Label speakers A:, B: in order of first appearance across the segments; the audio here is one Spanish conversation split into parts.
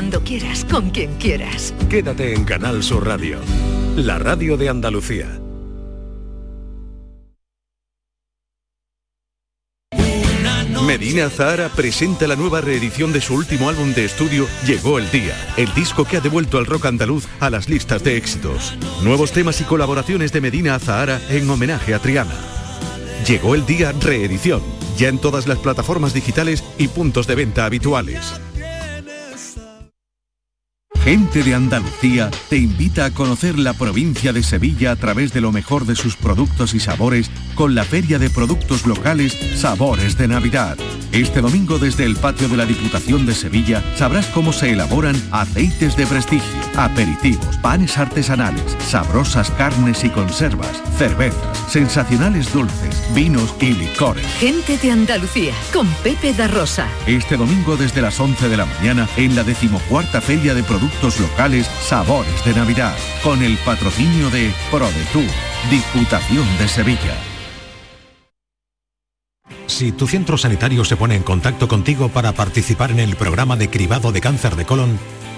A: cuando quieras, con quien quieras.
B: Quédate en Canal Sur Radio, la radio de Andalucía. Medina Zahara presenta la nueva reedición de su último álbum de estudio Llegó el Día, el disco que ha devuelto al rock andaluz a las listas de éxitos. Nuevos temas y colaboraciones de Medina Zahara en homenaje a Triana. Llegó el Día reedición, ya en todas las plataformas digitales y puntos de venta habituales.
C: Gente de Andalucía te invita a conocer la provincia de Sevilla a través de lo mejor de sus productos y sabores con la Feria de Productos Locales Sabores de Navidad. Este domingo desde el patio de la Diputación de Sevilla sabrás cómo se elaboran aceites de prestigio, aperitivos, panes artesanales, sabrosas carnes y conservas, cervezas, sensacionales dulces, vinos y licores.
A: Gente de Andalucía, con Pepe da Rosa.
C: Este domingo desde las 11 de la mañana en la decimocuarta Feria de Productos Locales Sabores de Navidad, con el patrocinio de ProDetour, Diputación de Sevilla.
D: Si tu centro sanitario se pone en contacto contigo para participar en el programa de cribado de cáncer de colon,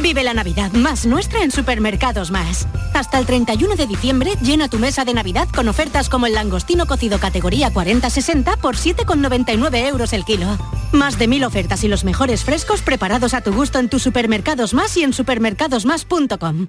E: Vive la Navidad más nuestra en Supermercados Más. Hasta el 31 de diciembre llena tu mesa de Navidad con ofertas como el langostino cocido categoría 40-60 por 7,99 euros el kilo. Más de mil ofertas y los mejores frescos preparados a tu gusto en tus Supermercados Más y en supermercadosmás.com.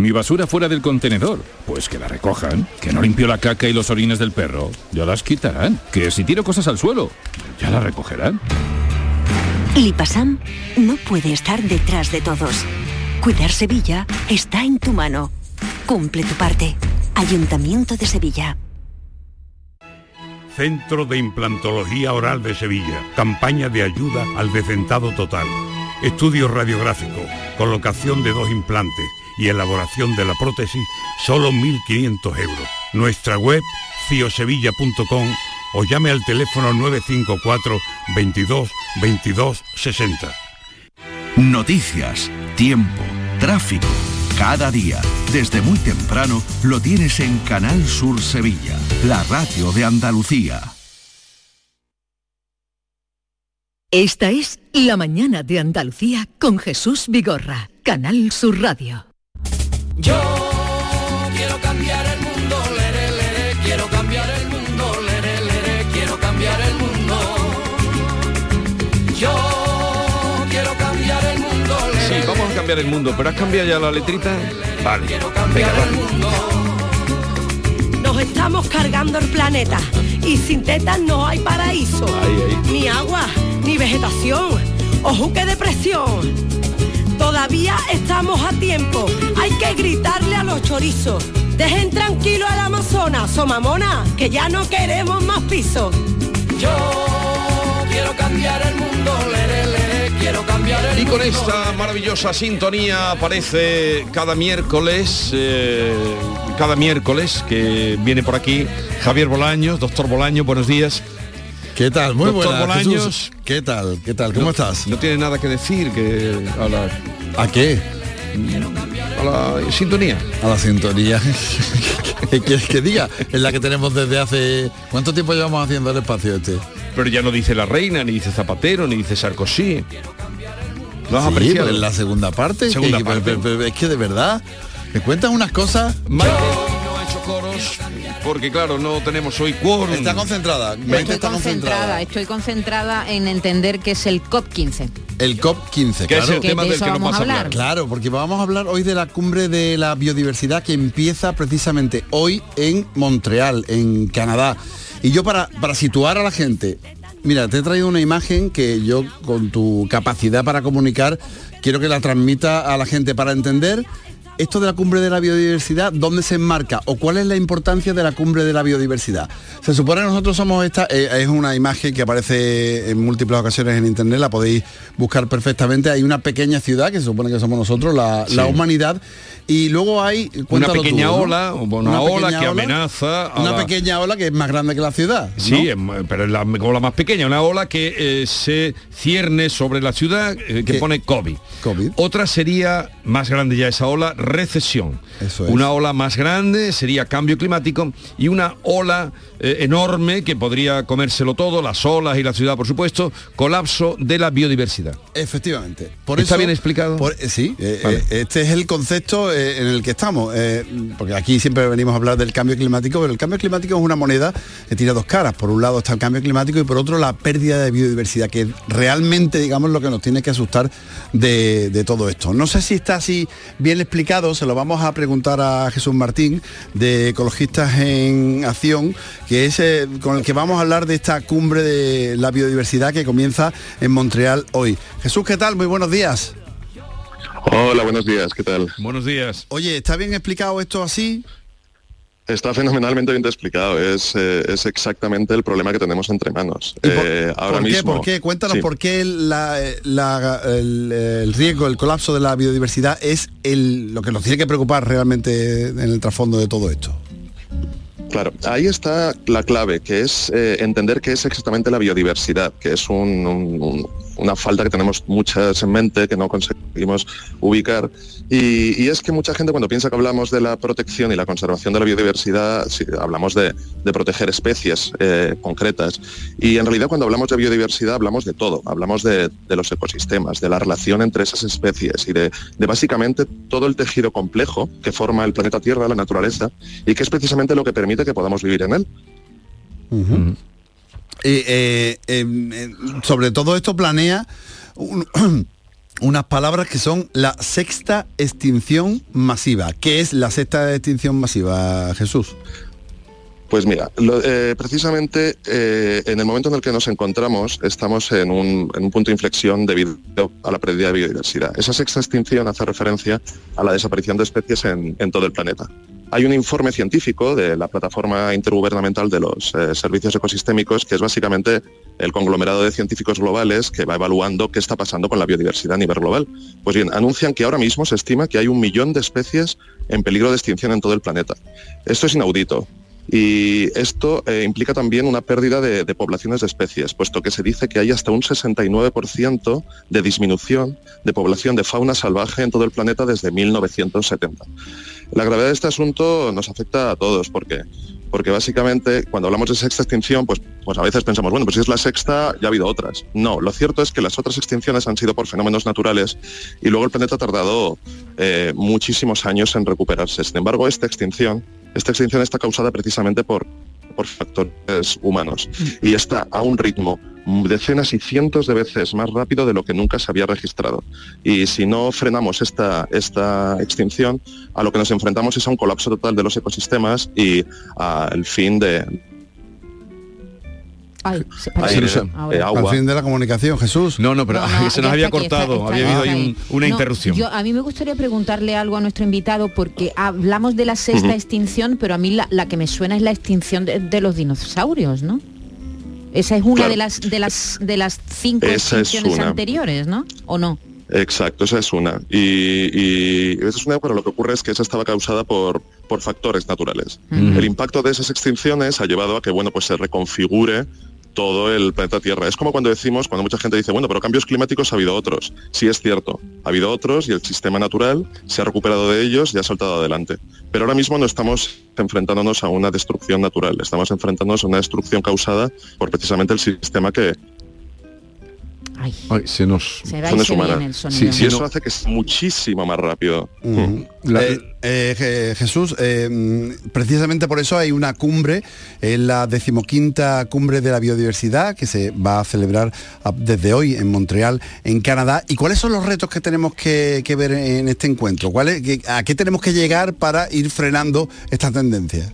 F: Mi basura fuera del contenedor. Pues que la recojan. Que no limpio la caca y los orines del perro. Ya las quitarán. Que si tiro cosas al suelo, ya las recogerán.
G: Lipasam no puede estar detrás de todos. Cuidar Sevilla está en tu mano. Cumple tu parte. Ayuntamiento de Sevilla.
H: Centro de Implantología Oral de Sevilla. Campaña de ayuda al decentado total. Estudio radiográfico. Colocación de dos implantes y elaboración de la prótesis, solo 1.500 euros. Nuestra web, ciosevilla.com o llame al teléfono 954 22 22 60.
C: Noticias, tiempo, tráfico. Cada día, desde muy temprano, lo tienes en Canal Sur Sevilla, la radio de Andalucía.
A: Esta es La mañana de Andalucía con Jesús Vigorra, Canal Sur Radio.
I: Yo quiero cambiar el mundo, lere, lere, quiero cambiar el mundo, lere, lere, quiero cambiar el mundo. Yo quiero cambiar el mundo,
J: Sí, vamos a cambiar el mundo, pero has cambiado ya la letrita. Vale. Venga, va.
K: Nos estamos cargando el planeta y sin tetas no hay paraíso. Ni agua, ni vegetación. Ojo que depresión. Todavía estamos a tiempo. Hay que gritarle a los chorizos. Dejen tranquilo al Amazonas, somamona, que ya no queremos más pisos.
I: Yo quiero cambiar el mundo, lere, lere, quiero cambiar el
J: Y
I: mundo.
J: con esta maravillosa sintonía aparece cada miércoles, eh, cada miércoles que viene por aquí Javier Bolaños, doctor Bolaños, buenos días.
L: ¿Qué tal? Muy buenas,
J: Bolaños.
L: Jesús. ¿Qué tal? ¿Qué tal? ¿Cómo
J: No-
L: estás?
J: No tiene nada que decir que a la,
L: ¿A qué?
J: a la sintonía.
L: A la sintonía. ¿Qué quieres que diga? Es la que tenemos desde hace... ¿Cuánto tiempo llevamos haciendo el espacio este?
J: Pero ya no dice la reina, ni dice Zapatero, ni dice Sarkozy. ¿Lo has
L: Sí,
J: apreciado?
L: en la segunda parte.
J: Segunda
L: que-
J: parte.
L: es que de verdad, me cuentas unas cosas.
J: Coros porque claro, no tenemos hoy quórum.
L: Está concentrada.
M: Estoy
L: está
M: concentrada,
L: concentrada.
M: estoy concentrada en entender qué es el COP15.
L: El COP15,
J: Que es
L: claro.
J: el tema
M: de
J: del que nos
M: vamos
J: vas
M: a
J: a hablar.
M: hablar.
L: Claro, porque vamos a hablar hoy de la cumbre de la biodiversidad que empieza precisamente hoy en Montreal, en Canadá. Y yo para, para situar a la gente, mira, te he traído una imagen que yo con tu capacidad para comunicar quiero que la transmita a la gente para entender esto de la cumbre de la biodiversidad, ¿dónde se enmarca o cuál es la importancia de la cumbre de la biodiversidad? Se supone que nosotros somos esta, eh, es una imagen que aparece en múltiples ocasiones en internet, la podéis buscar perfectamente. Hay una pequeña ciudad que se supone que somos nosotros, la, la humanidad, y luego hay
J: Una
L: tú,
J: pequeña
L: ¿no?
J: ola, una, ola que amenaza a
L: una
J: la-
L: pequeña ola que es más grande que la ciudad. ¿no?
J: Sí, pero es la ola más pequeña, una ola que eh, se cierne sobre la ciudad, eh, que
L: ¿Qué?
J: pone COVID.
L: COVID.
J: Otra sería, más grande ya esa ola, recesión.
L: Eso es.
J: Una ola más grande sería cambio climático y una ola eh, enorme que podría comérselo todo, las olas y la ciudad, por supuesto, colapso de la biodiversidad.
L: Efectivamente. Por
J: ¿Está
L: eso-
J: bien explicado?
L: por- eh, sí, eh,
J: Vale.
L: este es el concepto en el que estamos. porque aquí siempre venimos a hablar del cambio climático, pero el cambio climático es una moneda que tiene dos caras. Por un lado está el cambio climático y por otro la pérdida de biodiversidad, que realmente, digamos, lo que nos tiene que asustar de, de todo esto. No sé si está así bien explicado, se lo vamos a preguntar a Jesús Martín, de Ecologistas en Acción, que es eh, con el que vamos a hablar de esta cumbre de la biodiversidad que comienza en Montreal hoy. Jesús, ¿qué tal? Muy buenos días.
N: Hola, buenos días, ¿qué tal?
J: Buenos días.
L: Oye, ¿está bien explicado esto así?
N: Está fenomenalmente bien explicado, es, eh, es exactamente el problema que tenemos entre manos.
L: ¿Y por,
N: Eh, ahora
L: por qué?
N: mismo,
L: ¿Por qué? Cuéntanos
N: Sí.
L: por qué la- la- el, el riesgo, el colapso de la biodiversidad es el, lo que nos tiene que preocupar realmente en el trasfondo de todo esto.
N: Claro, ahí está la clave, que es eh, entender qué es exactamente la biodiversidad, que es un- un- un- una falta que tenemos muchas en mente, que no conseguimos ubicar. Y, y es que mucha gente cuando piensa que hablamos de la protección y la conservación de la biodiversidad, sí, hablamos de, de proteger especies eh, concretas. Y en realidad cuando hablamos de biodiversidad hablamos de todo, hablamos de, de los ecosistemas, de la relación entre esas especies y de, de básicamente todo el tejido complejo que forma el planeta Tierra, la naturaleza, y que es precisamente lo que permite que podamos vivir en él.
L: Eh, em, eh, sobre todo esto planea un- unas palabras que son la sexta extinción masiva. ¿Qué es la sexta extinción masiva, Jesús?
N: Pues mira, eh, precisamente en el momento en el que nos encontramos estamos en un, punto de inflexión debido a la pérdida de biodiversidad. Esa sexta extinción hace referencia a la desaparición de especies en todo el planeta. Hay un informe científico de la plataforma intergubernamental de los eh, servicios ecosistémicos que es básicamente el conglomerado de científicos globales que va evaluando qué está pasando con la biodiversidad a nivel global. Pues bien, anuncian que ahora mismo se estima que hay un millón de especies en peligro de extinción en todo el planeta. Esto es inaudito. Y esto eh, implica también una pérdida de, de poblaciones de especies, puesto que se dice que hay hasta un 69% de disminución de población de fauna salvaje en todo el planeta desde 1970. La gravedad de este asunto nos afecta a todos, porque porque básicamente cuando hablamos de sexta extinción, pues, pues a veces pensamos, bueno, pues si es la sexta, ya ha habido otras. No, lo cierto es que las otras extinciones han sido por fenómenos naturales y luego el planeta ha tardado eh, muchísimos años en recuperarse. Sin embargo, esta extinción, esta extinción está causada precisamente por, por factores humanos y está a un ritmo decenas y cientos de veces más rápido de lo que nunca se había registrado. Y si no frenamos esta, esta extinción, a lo que nos enfrentamos es a un colapso total de los ecosistemas y al fin de,
M: Ay, se
N: eh,
M: ahora.
N: agua.
L: Al fin de la comunicación, Jesús.
J: No, no, pero
M: No, no,
J: se nos había
M: aquí,
J: cortado,
M: está-
J: había habido ahí
M: ahí.
J: un- una
M: No,
J: interrupción.
M: Yo, a mí me gustaría preguntarle algo a nuestro invitado porque hablamos de la sexta extinción, pero a mí la, la que me suena es la extinción de, de los dinosaurios, ¿no? Esa es una
N: Claro.
M: de las de las de las cinco
N: Esa
M: extinciones anteriores, ¿no? ¿O no?
N: Exacto, esa es una. Y, y esa es una, pero lo que ocurre es que esa estaba causada por, por factores naturales.
J: Mm.
N: El impacto de esas extinciones ha llevado a que bueno, pues se reconfigure todo el planeta Tierra. Es como cuando decimos, cuando mucha gente dice, bueno, pero cambios climáticos ha habido otros. Sí es cierto, ha habido otros y el sistema natural se ha recuperado de ellos y ha saltado adelante. Pero ahora mismo no estamos enfrentándonos a una destrucción natural, estamos enfrentándonos a una destrucción causada por precisamente el sistema que,
M: Ay,
J: se nos...
M: se va y se viene el sonido.
N: y eso hace que es muchísimo más rápido.
L: Eh, eh, Je- Jesús, eh, mm, precisamente por eso hay una cumbre, en la decimoquinta cumbre de la biodiversidad que se va a celebrar a- desde hoy en Montreal, en Canadá. ¿Y cuáles son los retos que tenemos que, que ver en este encuentro? ¿Cuál es- ¿A qué tenemos que llegar para ir frenando esta tendencia?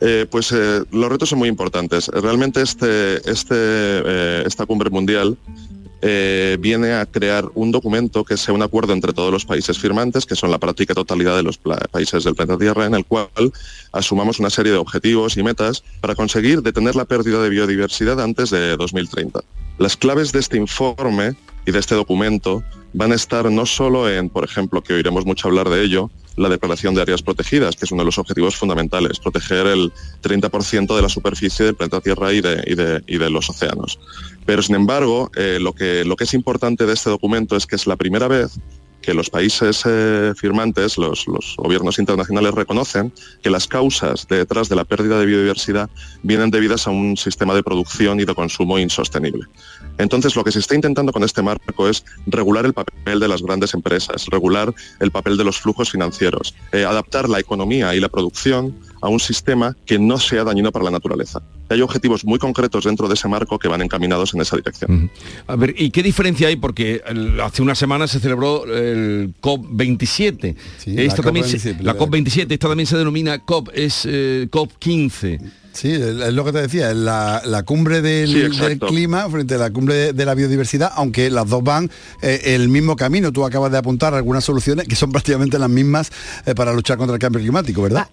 N: Eh, pues eh, los retos son muy importantes. Realmente este, este, eh, esta cumbre mundial eh, viene a crear un documento que sea un acuerdo entre todos los países firmantes, que son la práctica totalidad de los países del planeta Tierra, en el cual asumamos una serie de objetivos y metas para conseguir detener la pérdida de biodiversidad antes de 2030. Las claves de este informe y de este documento van a estar no solo en, por ejemplo, que oiremos mucho hablar de ello, la declaración de áreas protegidas, que es uno de los objetivos fundamentales, proteger el 30% de la superficie del planeta Tierra y de los océanos. Pero, sin embargo, eh, lo, que, es importante de este documento es que es la primera vez que los países eh, firmantes, los, los gobiernos internacionales reconocen que las causas detrás de la pérdida de biodiversidad vienen debidas a un sistema de producción y de consumo insostenible. Entonces, lo que se está intentando con este marco es regular el papel de las grandes empresas, regular el papel de los flujos financieros, eh, adaptar la economía y la producción a un sistema que no sea dañino para la naturaleza. Hay objetivos muy concretos dentro de ese marco que van encaminados en esa dirección.
J: A ver, ¿y qué diferencia hay? Porque el- hace una semana se celebró el COP27.
L: la
J: esta también se-
L: COP27,
J: la COP27, esta también se denomina COP, es eh, COP15.
L: Sí, es lo que te decía, la, la cumbre del,
J: Sí,
L: clima frente a la cumbre de, de la biodiversidad, aunque las dos van eh, el mismo camino. Tú acabas de apuntar algunas soluciones que son prácticamente las mismas eh, para luchar contra el cambio climático, ¿verdad?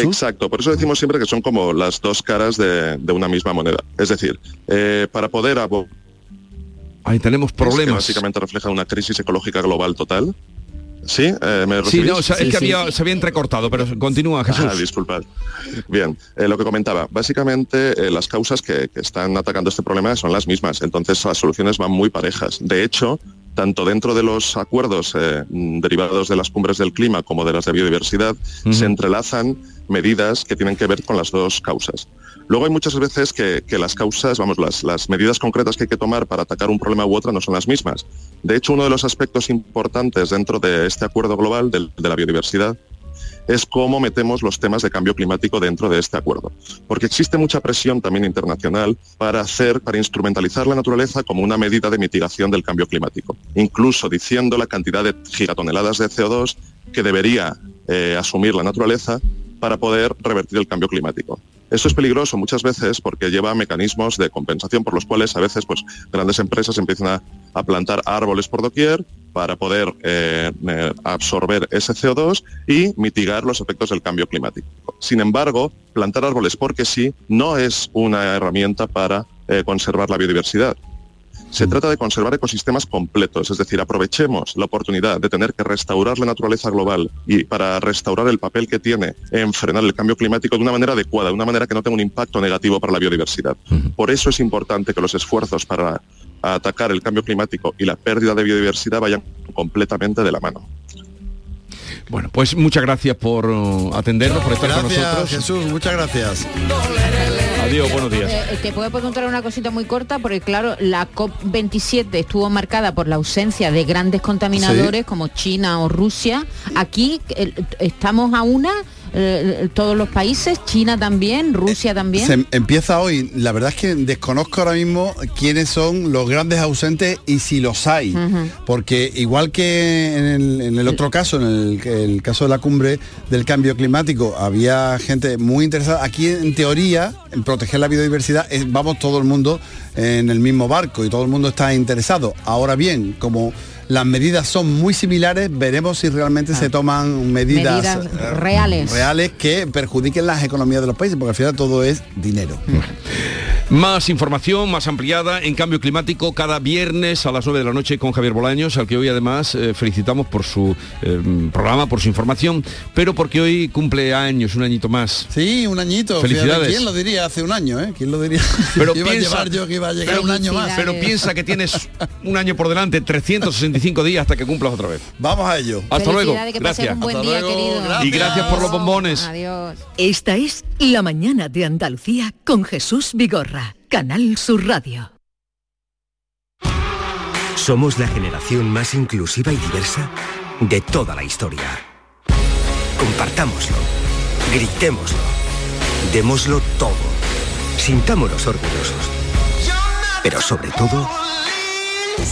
N: Exacto, por eso decimos siempre que son como las dos caras de, de una misma moneda. Es decir, eh, para poder
J: Ahí tenemos
N: que
J: problemas.
N: básicamente refleja una crisis ecológica global total. ¿Sí? Eh, ¿me
J: Sí, no, o sea, es que había, se había entrecortado, pero continúa, Jesús.
N: Ah, disculpad. Bien, eh, lo que comentaba, básicamente eh, las causas que, que están atacando este problema son las mismas, entonces las soluciones van muy parejas. De hecho, tanto dentro de los acuerdos eh, derivados de las cumbres del clima como de las de biodiversidad, se entrelazan medidas que tienen que ver con las dos causas. Luego hay muchas veces que, que las causas, vamos, las, las medidas concretas que hay que tomar para atacar un problema u otro no son las mismas. De hecho, uno de los aspectos importantes dentro de este acuerdo global de la biodiversidad es cómo metemos los temas de cambio climático dentro de este acuerdo. Porque existe mucha presión también internacional para hacer, para instrumentalizar la naturaleza como una medida de mitigación del cambio climático, incluso diciendo la cantidad de gigatoneladas de CO2 que debería eh, asumir la naturaleza para poder revertir el cambio climático. Esto es peligroso muchas veces porque lleva mecanismos de compensación por los cuales a veces pues, grandes empresas empiezan a, a plantar árboles por doquier para poder eh, eh, absorber ese CO2 y mitigar los efectos del cambio climático. Sin embargo, plantar árboles porque sí no es una herramienta para eh, conservar la biodiversidad. Se trata de conservar ecosistemas completos, es decir, aprovechemos la oportunidad de tener que restaurar la naturaleza global y para restaurar el papel que tiene en frenar el cambio climático de una manera adecuada, de una manera que no tenga un impacto negativo para la biodiversidad. Por eso es importante que los esfuerzos para atacar el cambio climático y la pérdida de biodiversidad vayan completamente de la mano.
J: Bueno, pues muchas gracias por uh, atendernos, por estar con nosotros.
L: Jesús, muchas gracias.
J: Adiós, buenos días.
M: Eh, te puedo preguntar una cosita muy corta, porque claro, la COP27 estuvo marcada por la ausencia de grandes contaminadores como China o Rusia. Aquí eh, estamos a una, eh, todos los países, China también, Rusia también.
L: Se em- empieza hoy. La verdad es que desconozco ahora mismo quiénes son los grandes ausentes y si los hay. Porque igual que en el, en el otro caso, en el, el caso de la cumbre del cambio climático, había gente muy interesada. Aquí en teoría, en proteger la biodiversidad, es- vamos todo el mundo en el mismo barco y todo el mundo está interesado. Ahora bien, como las medidas son muy similares, veremos si realmente se toman medidas,
M: Medidas
L: eh,
M: reales.
L: reales que perjudiquen las economías de los países, porque al final todo es dinero.
J: Más información, más ampliada en cambio climático cada viernes a las 9 de la noche con Javier Bolaños, al que hoy además eh, felicitamos por su eh, programa, por su información, pero porque hoy cumple años, un añito más.
L: Sí, un añito.
J: Felicidades.
L: Fíjate, ¿Quién lo diría hace un año? Eh? ¿Quién lo diría?
J: Pero
L: iba
J: piensa,
L: a llevar yo que iba a llegar
J: pero-
L: un año más.
J: Pero piensa que tienes un año por delante, 365 días hasta que cumplas otra vez.
L: Vamos a ello.
J: Hasta luego.
M: Que
J: Gracias.
M: un buen día, querido.
J: Y gracias por los bombones.
M: Adiós.
A: Esta es La mañana de Andalucía con Jesús Vigorra, Canal Sur Radio.
O: Somos la generación más inclusiva y diversa de toda la historia. Compartámoslo, gritémoslo, démoslo todo, sintámonos orgullosos. Pero sobre todo,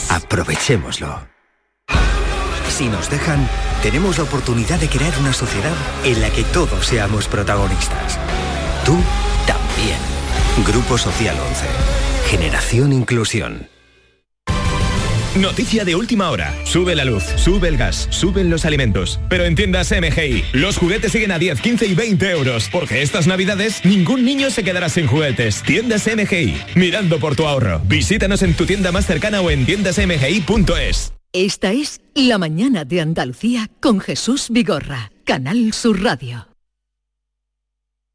O: aprovechémoslo. Si nos dejan, tenemos la oportunidad de crear una sociedad en la que todos seamos protagonistas. Tú también. Grupo Social 11. Generación Inclusión.
P: Noticia de última hora. Sube la luz, sube el gas, suben los alimentos. Pero en tiendas MGI, los juguetes siguen a 10, 15 y 20 euros. Porque estas navidades ningún niño se quedará sin juguetes. Tiendas MGI, mirando por tu ahorro. Visítanos en tu tienda más cercana o en tiendasmgi.es.
A: Esta es La mañana de Andalucía con Jesús Vigorra, Canal Sur Radio.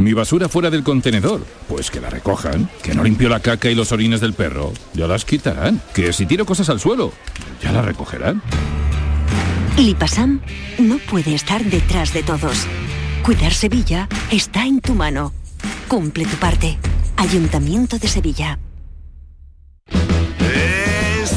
F: Mi basura fuera del contenedor. Pues que la recojan. Que no limpio la caca y los orines del perro. Ya las quitarán. Que si tiro cosas al suelo. Ya las recogerán.
G: Lipasam no puede estar detrás de todos. Cuidar Sevilla está en tu mano. Cumple tu parte. Ayuntamiento de Sevilla.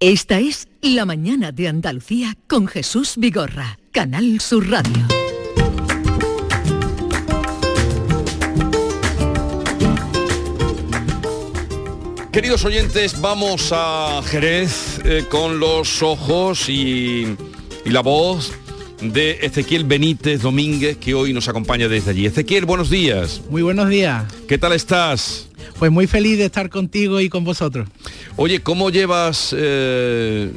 A: Esta es La mañana de Andalucía con Jesús Vigorra, Canal Sur Radio.
J: Queridos oyentes, vamos a Jerez eh, con los ojos y, y la voz de Ezequiel Benítez Domínguez, que hoy nos acompaña desde allí. Ezequiel, buenos días.
Q: Muy buenos días.
J: ¿Qué tal estás?
Q: Pues muy feliz de estar contigo y con vosotros.
J: Oye, ¿cómo llevas eh,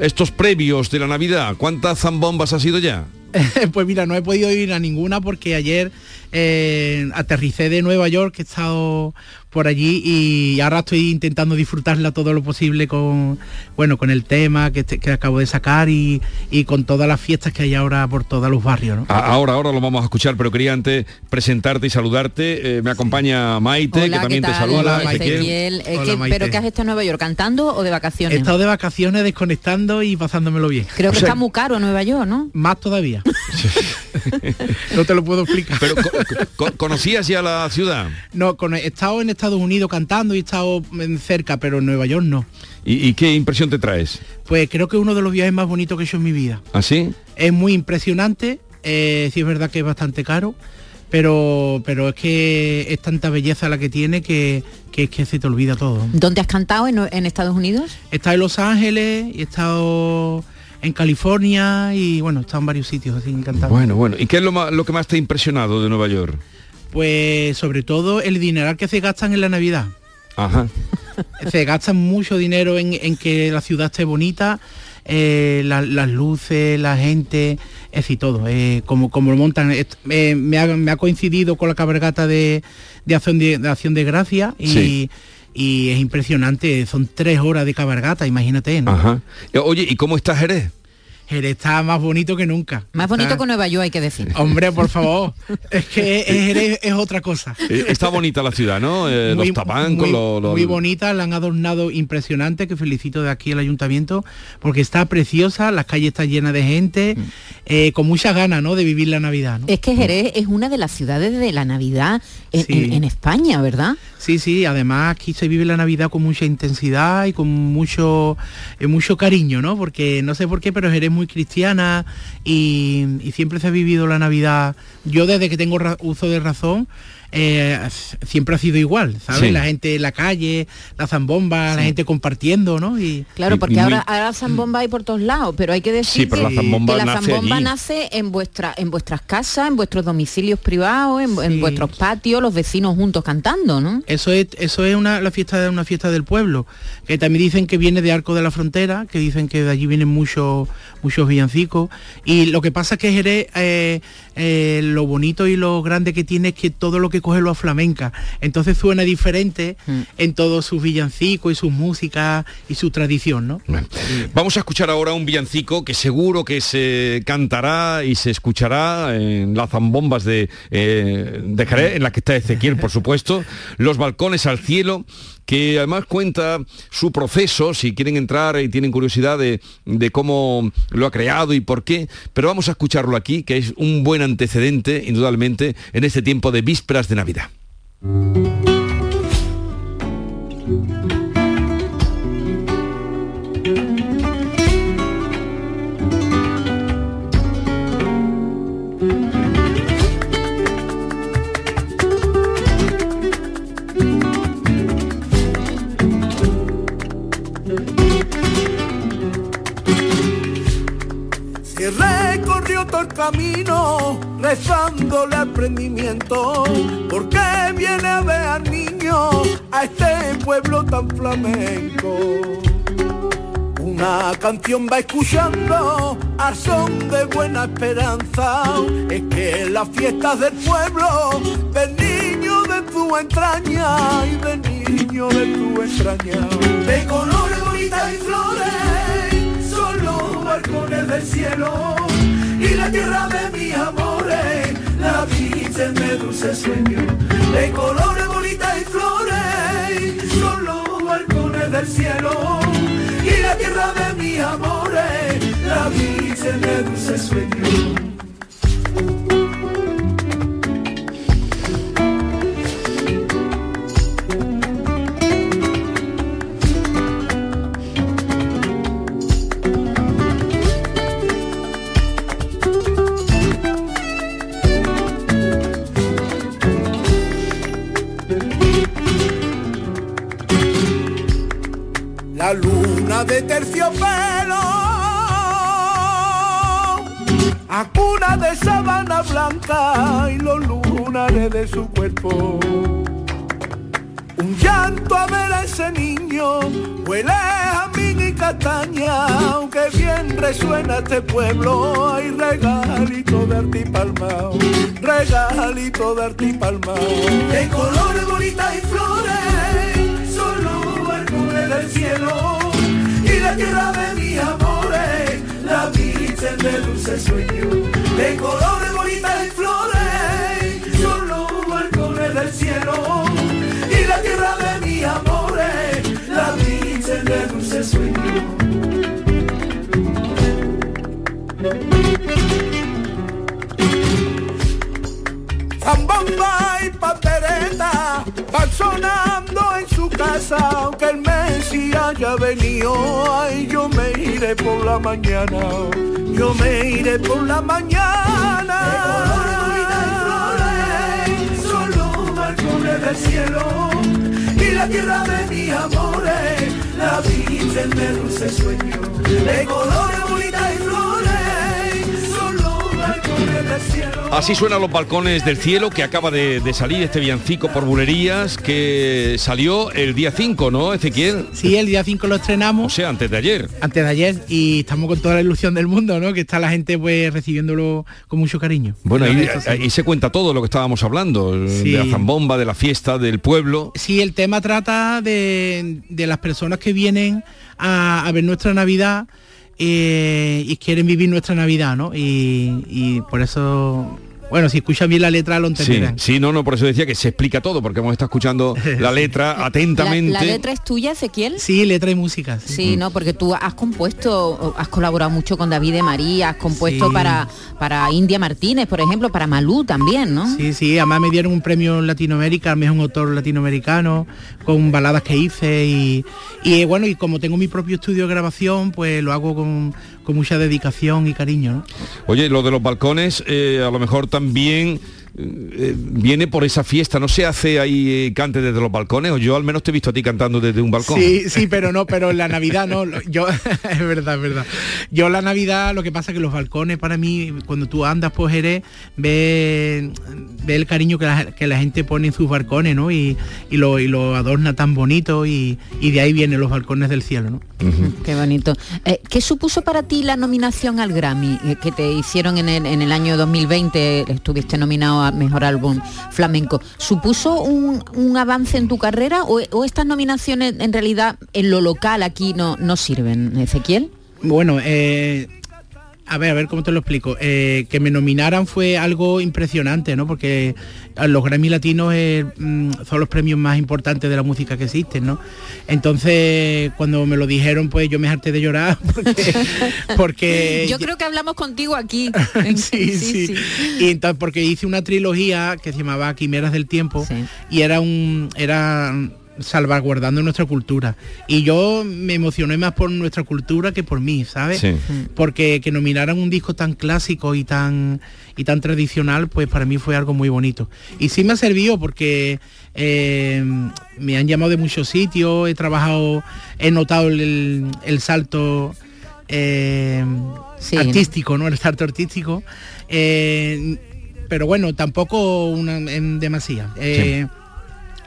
J: estos previos de la Navidad? ¿Cuántas zambombas ha sido ya?
Q: pues mira, no he podido ir a ninguna porque ayer eh, aterricé de Nueva York, he estado por allí y ahora estoy intentando disfrutarla todo lo posible con bueno con el tema que, te- que acabo de sacar y, y con todas las fiestas que hay ahora por todos los barrios.
J: Ahora, ahora lo vamos a escuchar, pero quería antes presentarte y saludarte. Eh, me acompaña Maite, que también
M: ¿qué
J: te saluda.
M: Hola,
J: Ezequiel.
M: Ezequiel.
Q: Hola,
M: ¿qué-
Q: Maite.
M: ¿Pero qué has estado en Nueva York? ¿Cantando o de
Q: He
M: vacaciones?
Q: estado de vacaciones desconectando y pasándomelo bien.
M: Creo que está muy caro Nueva York, ¿no?
Q: Más todavía. no te lo puedo explicar.
J: Pero co- co- ¿conocías ya la ciudad?
Q: No, con- he estado en Estados Unidos cantando y he estado en cerca, pero en Nueva York no.
J: ¿Y, y qué impresión te traes?
Q: Pues creo que es uno de los viajes más bonitos que he hecho en mi vida.
J: ¿Así?
Q: Es muy impresionante, eh, sí es verdad que es bastante caro, pero, pero es que es tanta belleza la que tiene que, que es que se te olvida todo.
M: ¿Dónde has cantado en, en Estados Unidos?
Q: He estado en Los Ángeles y he estado en California y bueno, estado en varios sitios así encantado.
J: Bueno, bueno. ¿Y qué es lo, ma- lo que más te ha impresionado de Nueva York?
Q: Pues sobre todo el dineral que se gastan en la Navidad.
J: Ajá.
Q: se gastan mucho dinero en, en que la ciudad esté bonita, eh, la- las luces, la gente, es decir, todo, eh, como, como lo montan. Eh, me, ha, me ha coincidido con la cabalgata de, de, acción, de, de acción de gracia y,
J: Sí.
Q: y es impresionante, son tres horas de cabalgata, imagínate, ¿no?
J: Ajá. Oye, ¿y cómo está Jerez?
Q: Jerez está más bonito que nunca.
M: Más bonito
Q: Está-
M: que Nueva York, hay que decir.
Q: Hombre, por favor, es que Jerez es otra cosa.
J: Eh, está bonita la ciudad, ¿no? Eh,
Q: Muy-
J: los tabancos,
Q: muy,
J: los... los-
Q: muy bonita, la han adornado impresionante, que felicito de aquí al ayuntamiento, porque está preciosa, las calles están llenas de gente, eh, con muchas ganas, ¿no? De vivir la Navidad, ¿no?
M: Es que Jerez es una de las ciudades de la Navidad en,
Q: Sí.
M: en- en España, ¿verdad?
Q: Sí, sí, además aquí se vive la Navidad con mucha intensidad y con mucho, eh, mucho cariño, ¿no? Porque no sé por qué, pero eres muy cristiana y, y siempre se ha vivido la Navidad. Yo desde que tengo uso de razón, eh, siempre ha sido igual, ¿sabes?
M: Sí.
Q: La gente en la calle, la zambomba, la gente compartiendo, ¿no? Y,
M: Claro, porque ahora, ahora zambomba hay por todos lados, pero hay que decir
Q: Sí, pero
M: que,
Q: la zambomba
M: que la
Q: nace
M: zambomba
Q: allí.
M: nace en, vuestra, en vuestras casas, en vuestros domicilios privados, en, en vuestros patios, los vecinos juntos cantando, ¿no?
Q: Eso es, eso es una, la fiesta, una fiesta del pueblo, que también dicen que viene de Arco de la Frontera, que dicen que de allí vienen muchos muchos villancicos. Y lo que pasa es que Jerez, eh, eh, lo bonito y lo grande que tiene es que todo lo que coge lo flamenca. Entonces suena diferente en todos sus villancicos y sus músicas y su tradición, ¿no?
J: Vamos a escuchar ahora un villancico que seguro que se cantará y se escuchará en las zambombas de, eh, de Jerez, en la que está Ezequiel, por supuesto, Los balcones al cielo, que además cuenta su proceso, si quieren entrar y tienen curiosidad de, de cómo lo ha creado y por qué, pero vamos a escucharlo aquí, que es un buen antecedente, indudablemente, en este tiempo de vísperas de Navidad.
R: Camino rezándole al prendimiento porque viene a ver al niño a este pueblo tan flamenco. Una canción va escuchando al son de buena esperanza. Es que las fiestas del pueblo del niño de tu entraña y del niño de tu entraña. De colores bonitas y flores son los balcones del cielo y la tierra de mis amores, la Virgen de dulce sueño. De colores bonitas y flores son los balcones del cielo y la tierra de mis amores, la Virgen de dulce sueño. De terciopelo, acuna de sabana blanca y los lunares de su cuerpo. Un llanto a ver a ese niño, huele a mí y castaña, aunque bien resuena este pueblo, hay regalito de artipalmao, regalito de artipalmao. De colores bonitas y flores, La tierra de mis amores, eh, la virgen de Dulce sueño, de colores bonitas y flores, son los balcones del cielo. Y la tierra de mis amores, eh, la virgen de Dulce sueño. Zambomba y pandereta van sonando en su casa, aunque venido, yo me iré por la mañana, yo me iré por la mañana. Son los balcones del cielo y la tierra de mi amores, la virgen de dulce sueño, de colores bonitas y flores, son los balcones del cielo.
J: Así suenan los balcones del cielo que acaba de, de salir este villancico por bulerías que salió el día 5, ¿no, Ezequiel?
Q: Sí, el día 5 lo estrenamos.
J: O sea, antes de ayer.
Q: Antes de ayer y estamos con toda la ilusión del mundo, ¿no? Que está la gente pues recibiéndolo con mucho cariño.
J: Bueno, ahí,
Q: sí.
J: ahí se cuenta todo lo que estábamos hablando,
Q: Sí.
J: de la zambomba, de la fiesta, del pueblo.
Q: Sí, el tema trata de, de las personas que vienen a, a ver nuestra Navidad eh, y quieren vivir nuestra Navidad, ¿no? Y, y por eso, bueno, si escuchan bien la letra lo entenderán.
J: sí, no, no, por eso decía que se explica todo, porque hemos estado escuchando la letra atentamente.
M: ¿La, la letra es tuya, Ezequiel?
Q: Sí, letra y música.
M: Sí, no, porque tú has compuesto, has colaborado mucho con David de María, has compuesto
Q: Sí.
M: para, para India Martínez, por ejemplo, para Malú también, ¿no?
Q: Sí, sí, además me dieron un premio en Latinoamérica, al mejor autor latinoamericano, con baladas que hice y, y, eh, bueno, y como tengo mi propio estudio de grabación, pues lo hago con, con mucha dedicación y cariño, ¿no?
J: Oye, lo de los balcones, eh, a lo mejor también eh, viene por esa fiesta, ¿no se hace ahí eh, cante desde los balcones? O yo al menos te he visto a ti cantando desde un balcón.
Q: Sí, sí, pero no, pero en la Navidad no. Yo, es verdad, es verdad. Yo la Navidad, lo que pasa es que los balcones para mí, cuando tú andas por Jerez, ve, ve el cariño que la, que la gente pone en sus balcones, ¿no? Y, y lo, y lo adorna tan bonito y, y de ahí vienen los balcones del cielo, ¿no?
M: Qué bonito. Eh, ¿Qué supuso para ti la nominación al Grammy que te hicieron en el, en el año 2020? Estuviste nominado a Mejor Álbum Flamenco. ¿Supuso un, un avance en tu carrera o, estas nominaciones en realidad en lo local aquí no, no sirven, Ezequiel?
Q: Bueno, eh, a ver, a ver cómo te lo explico. Eh, que me nominaran fue algo impresionante, ¿no? Porque los Grammy Latinos eh, mm, son los premios más importantes de la música que existen, ¿no? Entonces, cuando me lo dijeron, pues yo me harté de llorar porque, porque
M: Yo creo que hablamos contigo aquí.
Q: sí, sí, Y entonces porque hice una trilogía que se llamaba Quimeras del Tiempo y era un era salvaguardando nuestra cultura. Y yo me emocioné más por nuestra cultura que por mí, ¿sabes?
J: Sí.
Q: Porque que nominaran un disco tan clásico y tan y tan tradicional, pues para mí fue algo muy bonito. Y sí me ha servido porque eh, me han llamado de muchos sitios, he trabajado, he notado el, el salto eh,
M: Sí.
Q: artístico, ¿no? El salto artístico. Eh, pero bueno, tampoco una, en demasía. Eh,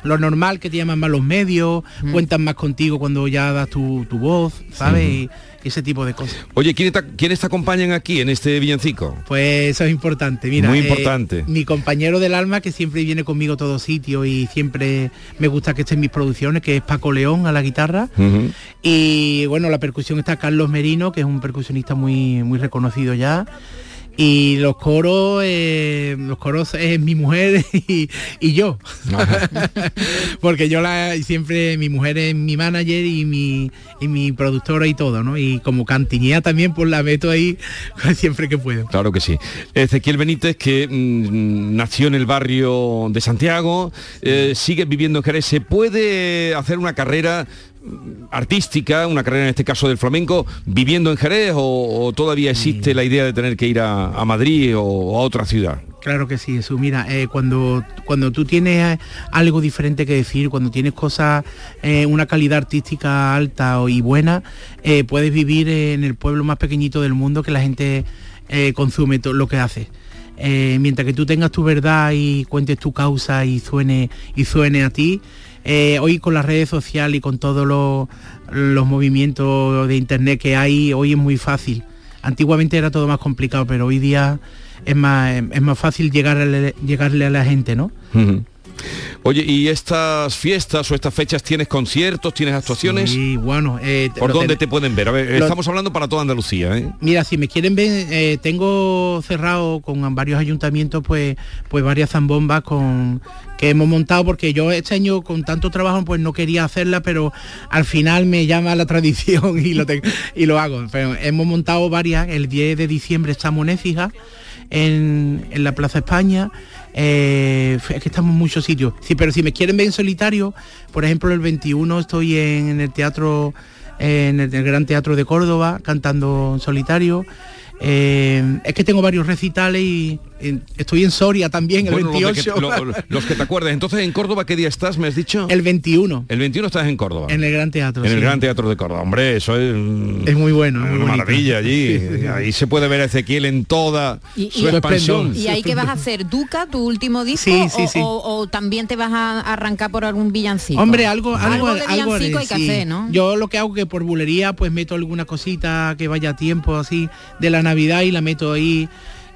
Q: Lo normal que te llaman más los medios, cuentan más contigo cuando ya das tu, tu voz, ¿sabes? Y ese tipo de cosas.
J: Oye, ¿quiénes te, quiénes te acompañan aquí en este villancico?
Q: Pues eso es importante, mira.
J: Muy
Q: eh,
J: importante.
Q: mi compañero del alma que siempre viene conmigo a todos sitios y siempre me gusta que esté en mis producciones, que es Paco León a la guitarra. Y bueno, la percusión está Carlos Merino, que es un percusionista muy, muy reconocido ya. Y los coros, eh, los coros es mi mujer y, y yo. Porque yo la siempre, mi mujer es mi manager y mi, y mi productora y todo, ¿no? Y como cantinía también, pues la meto ahí siempre que puedo.
J: Claro que sí. Ezequiel Benítez, que mm, nació en el barrio de Santiago, eh, sigue viviendo en Jerez. ¿Se puede hacer una carrera artística, una carrera en este caso del flamenco, viviendo en Jerez o, o todavía existe la idea de tener que ir a, a Madrid o, o a otra ciudad?
Q: Claro que sí, Jesús. Mira, eh, cuando, cuando tú tienes eh, algo diferente que decir, cuando tienes cosas, eh, una calidad artística alta o- y buena, eh, puedes vivir en el pueblo más pequeñito del mundo que la gente consume todo lo que hace. Eh, mientras que tú tengas tu verdad y cuentes tu causa y suene, y suene a ti, eh, hoy con las redes sociales y con todos los, los movimientos de internet que hay, hoy es muy fácil. Antiguamente era todo más complicado, pero hoy día es más, es más fácil llegarle, llegarle a la gente, ¿no?
J: Oye, ¿y estas fiestas o estas fechas tienes conciertos, tienes actuaciones?
Q: Sí, bueno. eh,
J: ¿Por dónde te pueden ver? A ver,
Q: lo-
J: estamos hablando para toda Andalucía, ¿eh?
Q: Mira, si me quieren ver, eh, tengo cerrado con varios ayuntamientos, pues, pues varias zambombas con que hemos montado porque yo este año con tanto trabajo pues no quería hacerla, pero al final me llama la tradición y lo tengo- y lo hago. Pero hemos montado varias. El 10 de diciembre estamos en Écija, en, en la Plaza España. Eh, es que estamos en muchos sitios. Sí, pero si me quieren ver en solitario, por ejemplo, el 21 estoy en, el teatro, en el, el Gran Teatro de Córdoba, cantando en solitario. Eh, es que tengo varios recitales y, estoy en Soria también el
J: Bueno, los, de
Q: 28.
J: que, lo- los que te acuerdes. Entonces, ¿en Córdoba qué día estás, me has dicho?
Q: el 21
J: El 21 estás en Córdoba.
Q: en el Gran Teatro.
J: En el. Gran Teatro de Córdoba. Hombre, eso es...
Q: Es muy bueno. muy
J: Una maravilla allí.
Q: Sí, sí, sí.
J: Ahí se puede ver a Ezequiel en toda
M: Y-
J: su
M: y-
J: expansión.
M: ¿Y ahí qué vas a hacer? ¿Duca, tu último disco?
Q: Sí, sí,
M: o,
Q: sí.
M: o- o también te vas a arrancar por algún villancico?
Q: Hombre, algo, algo,
M: Algo de
Q: algo
M: villancico hay que
Q: sí.
M: hacer, ¿no?
Q: Yo lo que hago que por bulería pues meto alguna cosita que vaya a tiempo así de la Navidad y la meto ahí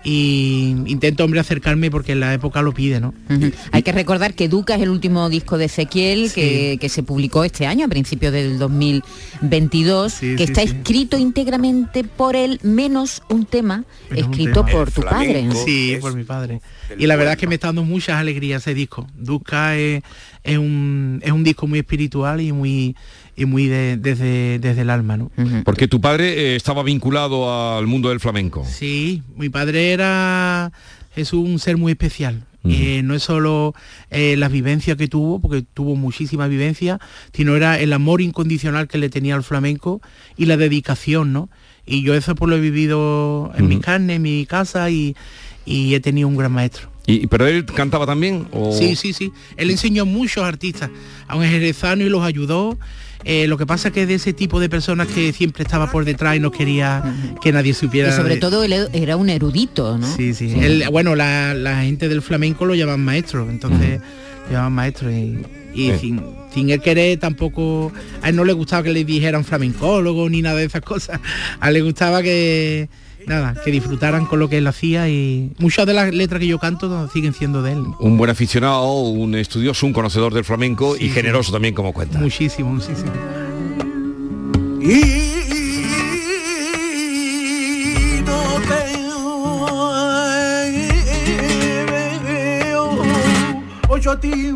Q: y intento hombre acercarme porque la época lo pide, ¿no?
M: Hay que recordar que Duca es el último disco de Ezequiel
Q: Sí.
M: que, que se publicó este año, a principios del 2022,
Q: Sí,
M: que
Q: sí,
M: está
Q: sí.
M: escrito íntegramente por él, menos un tema
Q: Menos un
M: escrito
Q: tema.
M: por tu padre. ¿no?
Q: Sí, por mi padre. Y la verdad es que me está dando muchas alegrías ese disco. Duca es, es un, es un disco muy espiritual y muy y muy de- desde, desde el alma, ¿no?
J: Porque tu padre eh, estaba vinculado al mundo del flamenco.
Q: Sí, mi padre era es un ser muy especial. Eh, no es solo eh, la vivencia que tuvo, porque tuvo muchísima vivencia, sino era el amor incondicional que le tenía al flamenco y la dedicación, ¿no? Y yo eso pues lo he vivido en mi carne, en mi casa y, y he tenido un gran maestro.
J: Y, ¿Pero él cantaba también? O...
Q: Sí, sí, sí. Él enseñó a muchos artistas, a un jerezano y los ayudó. Eh, lo que pasa es que de ese tipo de personas que siempre estaba por detrás y no quería que nadie supiera.
M: Y sobre
Q: de-
M: todo él era un erudito, ¿no?
Q: Sí, sí. Él- bueno, la, la gente del flamenco lo llaman maestro, entonces lo llaman maestro y, y
J: Sí.
Q: sin, sin él querer tampoco, a él no le gustaba que le dijeran flamencólogo ni nada de esas cosas. A él le gustaba que nada, que disfrutaran con lo que él hacía y muchas de las letras que yo canto siguen siendo de él.
J: Un buen aficionado, un estudioso, un conocedor del flamenco y generoso también como cuenta.
Q: Muchísimo, muchísimo.
R: Y no te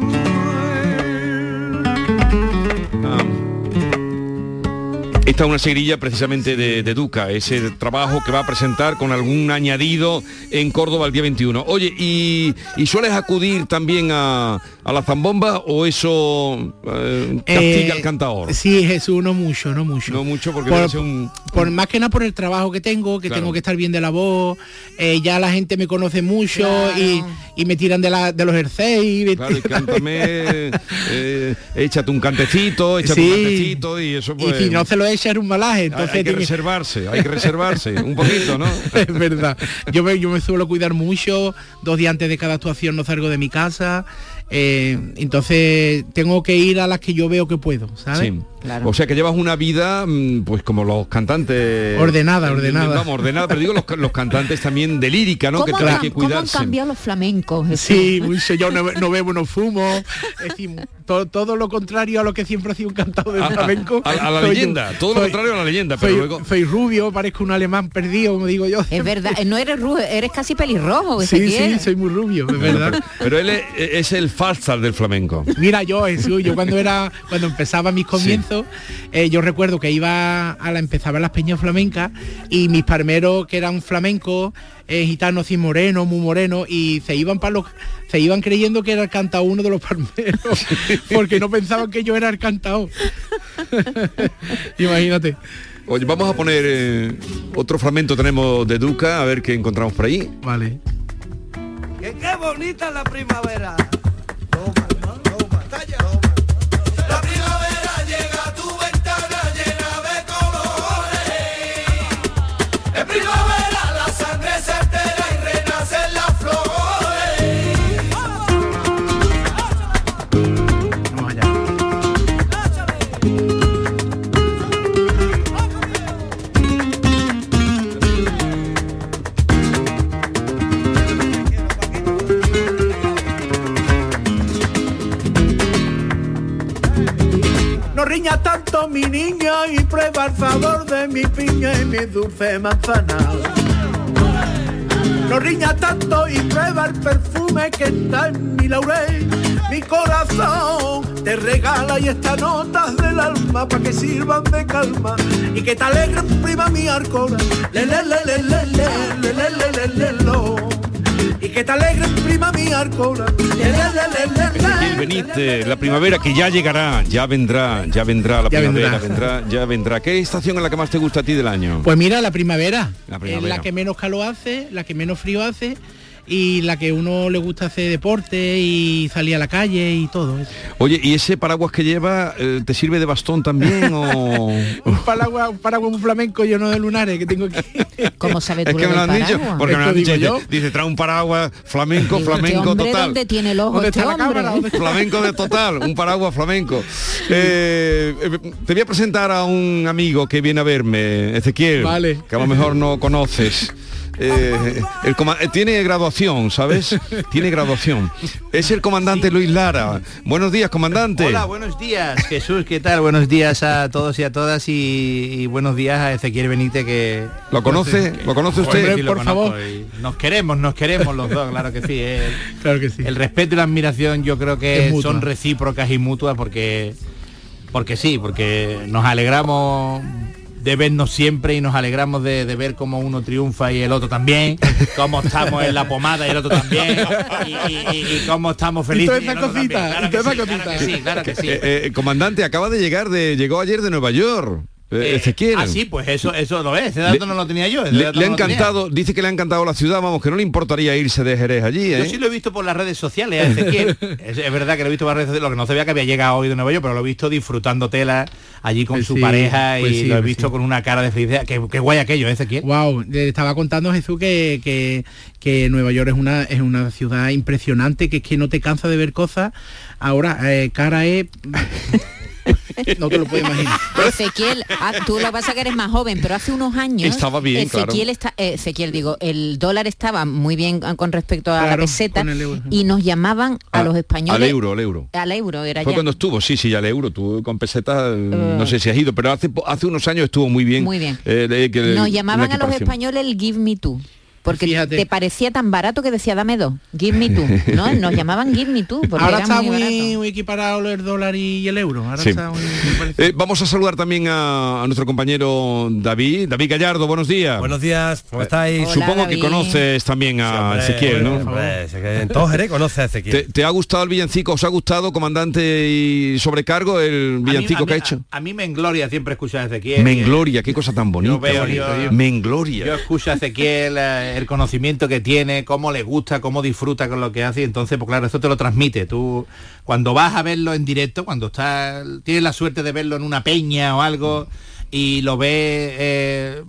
J: Esta es una seguirilla precisamente de, de Duca, ese trabajo que va a presentar con algún añadido en Córdoba el día 21. Oye, ¿y, y sueles acudir también a, a la zambomba o eso eh, castiga
Q: Eh,
J: al cantador?
Q: Sí, Jesús, no mucho, no mucho.
J: No mucho porque
Q: por,
J: un...
Q: por más que nada por el trabajo que tengo, que
J: Claro.
Q: tengo que estar bien de la voz, eh, ya la gente me conoce mucho y, y me tiran de, la, de los jerseys.
J: Claro, y cántame, eh, échate un cantecito, échate
Q: Sí.
J: un cantecito y eso pues...
Q: y si no se lo echa era un malaje.
J: hay-
Q: Entonces
J: hay que
Q: tiene-
J: reservarse, hay que reservarse un poquito, ¿no?
Q: es verdad. Yo me, yo me suelo cuidar mucho, dos días antes de cada actuación no salgo de mi casa. eh, entonces tengo que ir a las que yo veo que puedo, ¿sabes?
J: Sí. O sea que llevas una vida, mm, pues como los cantantes...
Q: Ordenada,
J: Eh,
Q: ordenada.
J: Vamos, ordenada, pero digo los, los cantantes también de lírica, ¿no? Que
M: ¿Cómo,
J: tienen
M: han,
J: que
M: cómo han
J: cuidarse.
M: cambiado los flamencos? Jesús?
Q: Sí. Yo no, no bebo, no fumo. Es decir, to- todo lo contrario a lo que siempre ha sido un cantado de
J: a-
Q: flamenco.
J: a- a la
Q: Soy
J: leyenda, todo lo contrario a la leyenda, pero
Q: soy,
J: luego-
Q: soy rubio, parezco un alemán perdido, como digo yo.
M: Es verdad, no eres rubio, eres casi pelirrojo,
Q: Sí, sí, soy muy rubio, es verdad.
J: Pero él es, es el falsar del flamenco.
Q: Mira, yo, Jesús, yo cuando era, cuando empezaba mis comienzos, eh, yo recuerdo que iba a la, empezaba las peñas flamencas y mis parmeros, que eran flamencos, eh, gitanos y morenos, muy morenos, y se iban para los, se iban creyendo que era el cantado uno de los parmeros, porque no pensaban que yo era el cantado. Imagínate.
J: Oye, vamos a poner eh, otro fragmento tenemos de Duca, a ver qué encontramos por ahí.
Q: Vale.
R: Que qué bonita la primavera.
Q: Tanto mi niña y prueba el sabor de mi piña y mi dulce manzana. No riña tanto y prueba el perfume que está en mi laurel. Mi corazón te regala y estas notas del alma para que sirvan de calma y que te alegren prima mi arcona. Le. Que
R: te alegre prima mi arcola.
J: La primavera que ya llegará, ya vendrá, ya vendrá la
Q: Ya
J: primavera,
Q: vendrá.
J: vendrá, ya vendrá. ¿Qué estación es la que más te gusta a ti del año?
Q: Pues mira, la primavera.
J: La
Q: Es la que menos calor hace, la que menos frío hace y la que uno le gusta hacer deporte y salir a la calle y todo. eso.
J: Oye, ¿y ese paraguas que lleva eh, te sirve de bastón también o...?
Q: un paraguas, un paraguas muy flamenco lleno de lunares que tengo aquí.
M: ¿Cómo sabes
J: Es que
M: lo
J: me lo han dicho, porque me lo han dicho,
Q: digo
J: dice, trae un paraguas flamenco,
M: Digo, este
J: flamenco
M: hombre,
J: total.
M: ¿Dónde tiene el ojo
Q: ¿Dónde
M: este
Q: está la cámara?
J: Flamenco de total, un paraguas flamenco. Eh, eh, te voy a presentar a un amigo que viene a verme, Ezequiel,
Q: Vale.
J: que a lo mejor no conoces. Eh, el eh, tiene graduación, ¿sabes? Tiene graduación. Es el comandante Luis Lara. Buenos días, comandante.
S: Hola, buenos días, Jesús, ¿qué tal? Buenos días a todos y a todas y, y buenos días a Ezequiel Benítez que...
J: ¿Lo conoce? ¿Lo conoce usted?
S: Hombre, sí lo
Q: por favor.
S: Nos queremos, nos queremos los dos, claro que sí. El,
Q: Claro que sí.
S: el respeto y la admiración yo creo que son recíprocas y mutuas porque porque sí, porque nos alegramos de vernos siempre y nos alegramos de, de ver cómo uno triunfa y el otro también, cómo estamos en la pomada y el otro también, y, y- y- y cómo estamos
Q: Y
S: felices.
Q: toda
S: y
Q: cosita,
S: Claro que
Q: toda
S: sí,
Q: esa
S: claro que
Q: cosita.
S: sí, claro que sí.
J: Eh, eh, comandante, acaba de llegar de. llegó ayer de Nueva York. Eh,
S: Eh,
J: Ezequiel.
S: Ah, sí, pues eso, eso lo es. Ese dato
J: Le-
S: no lo tenía yo.
J: Le, ha
S: no
J: encantado, dice que le ha encantado la ciudad, vamos, que no le importaría irse de Jerez allí,
S: Yo
J: ¿eh?
S: sí lo he visto por las redes sociales, a Ezequiel. es, es verdad que lo he visto por las redes sociales, lo que no sabía que había llegado hoy de Nueva York, pero lo he visto disfrutando tela allí con
Q: Pues
S: su
Q: sí,
S: pareja y
Q: pues sí,
S: lo he
Q: pues
S: visto
Q: sí.
S: con una cara de felicidad. Qué, qué guay aquello, ¿eh, Ezequiel.
Q: Wow, le estaba contando Jesús que, que, que Nueva York es una, es una ciudad impresionante, que es que no te cansa de ver cosas. Ahora, eh, cara es... no te lo puedo imaginar.
M: Ezequiel, ah, tú lo que pasa es que eres más joven, pero hace unos años
J: Estaba bien, claro.
M: Ezequiel está, eh, Ezequiel digo, el dólar estaba muy bien ah, con respecto a la peseta
Q: con el euro.
M: y nos llamaban a, los españoles
J: Al euro, al euro.
M: al euro era
J: Fue
M: ya.
J: cuando estuvo, sí, sí, al euro, tú con peseta, no sé si has ido, pero hace, hace unos años estuvo muy bien.
M: Muy bien.
J: eh, que-
M: Nos
J: la
M: llamaban a los españoles el give me two. Porque
Q: Fíjate.
M: te parecía tan barato que decía dame dos, give me two, ¿no? Nos llamaban give me two porque
Q: Ahora
M: era
Q: está
M: muy,
Q: muy, equiparado el dólar y el euro. Ahora
J: Sí.
Q: está muy- muy parecido.
J: Eh, vamos a saludar también a, a nuestro compañero David. David Gallardo, buenos días.
T: Buenos días, ¿cómo estáis?
M: Hola,
J: Supongo
M: David.
J: que conoces también a
T: Hombre,
J: Ezequiel, ¿no?
T: hombre, en todo Jerez conoce a
J: ¿Te,
T: Ezequiel.
J: te ha gustado el villancico? ¿Os ha gustado, comandante y sobrecargo, el villancico
S: a mí,
J: que ha hecho?
S: A, a mí me engloria siempre escuchar a Ezequiel.
J: Me engloria, qué cosa tan bonita.
S: Yo veo, yo-
J: Me
S: Yo escucho a Ezequiel, eh, el conocimiento que tiene, cómo le gusta, cómo disfruta con lo que hace, y entonces, pues claro, eso te lo transmite. Tú, cuando vas a verlo en directo, cuando estás, tienes la suerte de verlo en una peña o algo, y lo ves eh,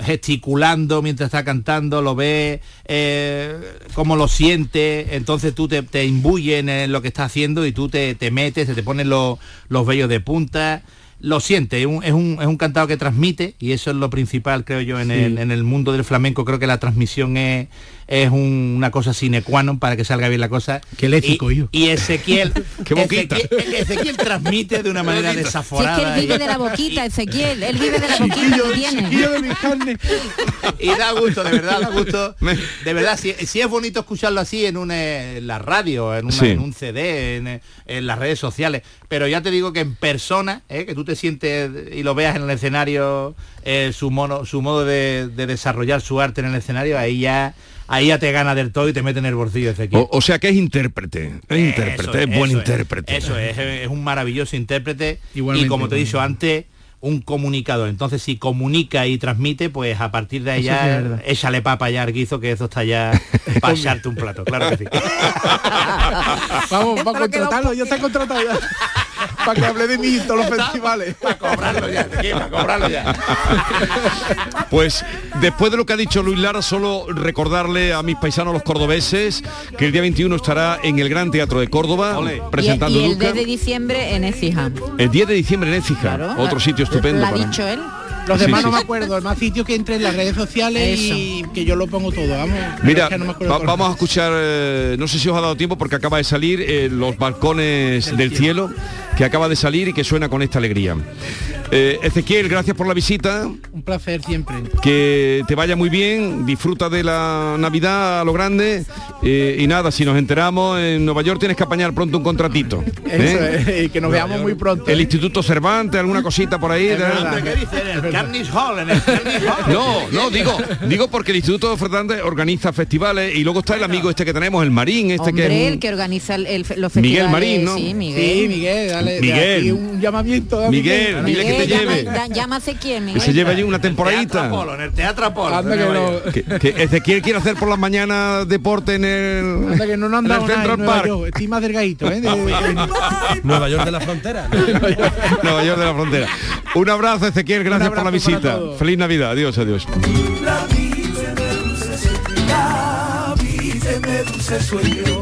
S: gesticulando mientras está cantando, lo ves eh, cómo lo siente, entonces tú te, te imbuyes en lo que está haciendo y tú te, te metes, se te ponen los, los vellos de punta lo siente, es un, es, un, es un cantado que transmite y eso es lo principal, creo yo, en,
Q: Sí.
S: el, en el mundo del flamenco. Creo que la transmisión es, es un- una cosa sine qua non para que salga bien la cosa.
Q: Qué léxico,
S: y,
Q: yo.
S: y Ezequiel,
J: Qué boquita.
S: Ezequiel, Ezequiel transmite de una manera
M: Si es que
S: desaforada.
M: él vive de la boquita, Ezequiel, él vive de la boquita que tiene.
Q: chiquillo de mi carne.
S: y da gusto, de verdad, da gusto. De verdad, si, si es bonito escucharlo así en, una, en la radio, en, una-
J: Sí.
S: en un CD, en, en las redes sociales. Pero ya te digo que en persona, ¿eh? que tú te sientes y lo veas en el escenario, eh, su, mono, su modo de, de desarrollar su arte en el escenario, ahí ya ahí ya te gana del todo y te mete en el bolsillo Ezequiel.
J: O, o sea que es intérprete, es intérprete, es buen
S: eso
J: intérprete.
S: Eso es, es un maravilloso intérprete
Q: Igualmente,
S: y como te he dicho antes, un comunicador. Entonces si comunica y transmite, pues a partir de ahí
Q: Eso sí
S: échale papa ya Arguizo, que eso está ya para echarte un plato, claro que sí.
Q: Vamos, para contratarlo, ya está contratado ya. para que hable de mí en todos los festivales.
S: Para cobrarlo ya, para cobrarlo ya.
J: Pues después de lo que ha dicho Luis Lara, solo recordarle a mis paisanos los cordobeses que el día 21 estará en el Gran Teatro de Córdoba presentando
M: y el
J: Duca.
M: 10 de diciembre en Écija.
J: El 10 de diciembre en Écija,
M: Claro.
J: otro sitio estupendo.
M: Lo ha
J: para-
M: dicho él.
Q: Los demás
J: sí,
Q: no me acuerdo, el más sitio que entre en las redes sociales y que yo lo pongo todo, vamos. pero
J: Mira,
Q: es que no me acuerdo
J: va-
Q: cuál.
J: vamos a escuchar, eh, no sé si os ha dado tiempo porque acaba de salir eh, los balcones del cielo, que acaba de salir y que suena con esta alegría. Eh, Ezequiel, gracias por la visita.
Q: Un placer siempre.
J: Que te vaya muy bien, disfruta de la Navidad a lo grande eh, y nada, si nos enteramos, en Nueva York tienes que apañar pronto un contratito.
Q: Eso
J: ¿eh?
Q: es, y que nos veamos muy pronto.
J: El Instituto Cervantes, alguna cosita por ahí.
Q: Es verdad.
S: ¿Qué dice? En el Carnegie Hall, en el Carnegie Hall.
J: No, no, digo, digo porque el Instituto Fernández organiza festivales y luego está el amigo este que tenemos, el Marín, este
M: Hombre,
J: que es
M: el que organiza el, el- los festivales.
J: Miguel Marín, ¿no?
M: Sí, Miguel.
Q: Sí, Miguel, dale,
J: Miguel.
Q: aquí un llamamiento. a
J: Miguel, dile que te
M: llama-
J: lleve.
M: da- llámase quién,
J: que
M: Miguel.
J: se lleve allí una
S: Teatro
J: temporadita.
S: Apolo, en el Teatro Apolo.
Q: Que no-.
J: Que, que Ezequiel quiere hacer por las mañanas deporte en el,
Q: Anda que no
J: en el
Q: nada
J: Central Park.
Q: York. Estoy más delgadito, ¿eh? De- de-
T: Nueva York de la frontera.
J: Nueva York de la frontera. Un abrazo, Ezequiel, gracias por la
Q: abrazo
J: visita. Feliz Navidad, adiós, adiós.
R: La vida me dulce, la vida me dulce sueño.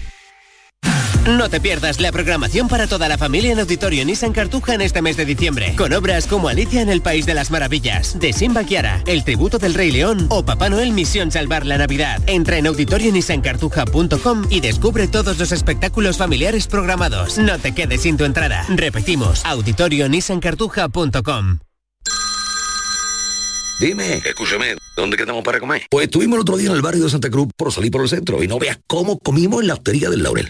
U: No te pierdas la programación para toda la familia en Auditorio Nissan Cartuja en este mes de diciembre, con obras como Alicia en el País de las Maravillas, de Simba Kiara, El Tributo del Rey León o Papá Noel Misión Salvar la Navidad. Entra en auditorionissancartuja.com y descubre todos los espectáculos familiares programados. No te quedes sin tu entrada. Repetimos, auditorionissancartuja.com.
V: Dime, escúchame, ¿dónde quedamos para comer? Pues estuvimos el otro día en el barrio de Santa Cruz por salir por el centro y no veas cómo comimos en la hostería del Laurel.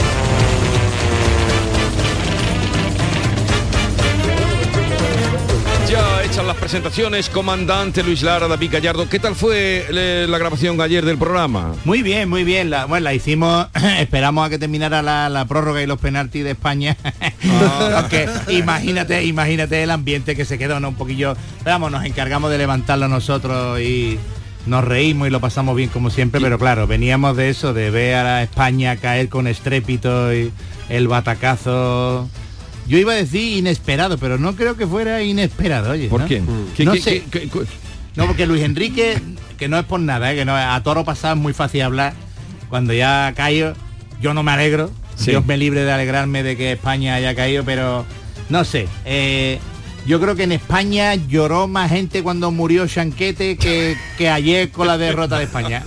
J: Ya hechas las presentaciones, comandante Luis Lara, David Gallardo. ¿Qué tal fue eh, la grabación ayer del programa?
S: Muy bien, muy bien. La, bueno, la hicimos, esperamos a que terminara la, la prórroga y los penaltis de España. Aunque imagínate, imagínate el ambiente que se quedó, ¿no? Un poquillo. Vamos, nos encargamos de levantarlo nosotros y nos reímos y lo pasamos bien como siempre, pero claro, veníamos de eso, de ver a España caer con estrépito y el batacazo. Yo iba a decir inesperado, pero no creo que fuera inesperado, oye.
J: ¿Por
S: ¿no?
J: qué? ¿Qué-
S: no
J: qué-
S: sé. No, porque Luis Enrique, que no es por nada, ¿eh? que no, a toro pasado es muy fácil hablar. Cuando ya ha caído, yo no me alegro.
J: Sí.
S: Dios me libre de alegrarme de que España haya caído, pero no sé. eh, yo creo que en España lloró más gente cuando murió Chanquete que, que ayer con la derrota de España.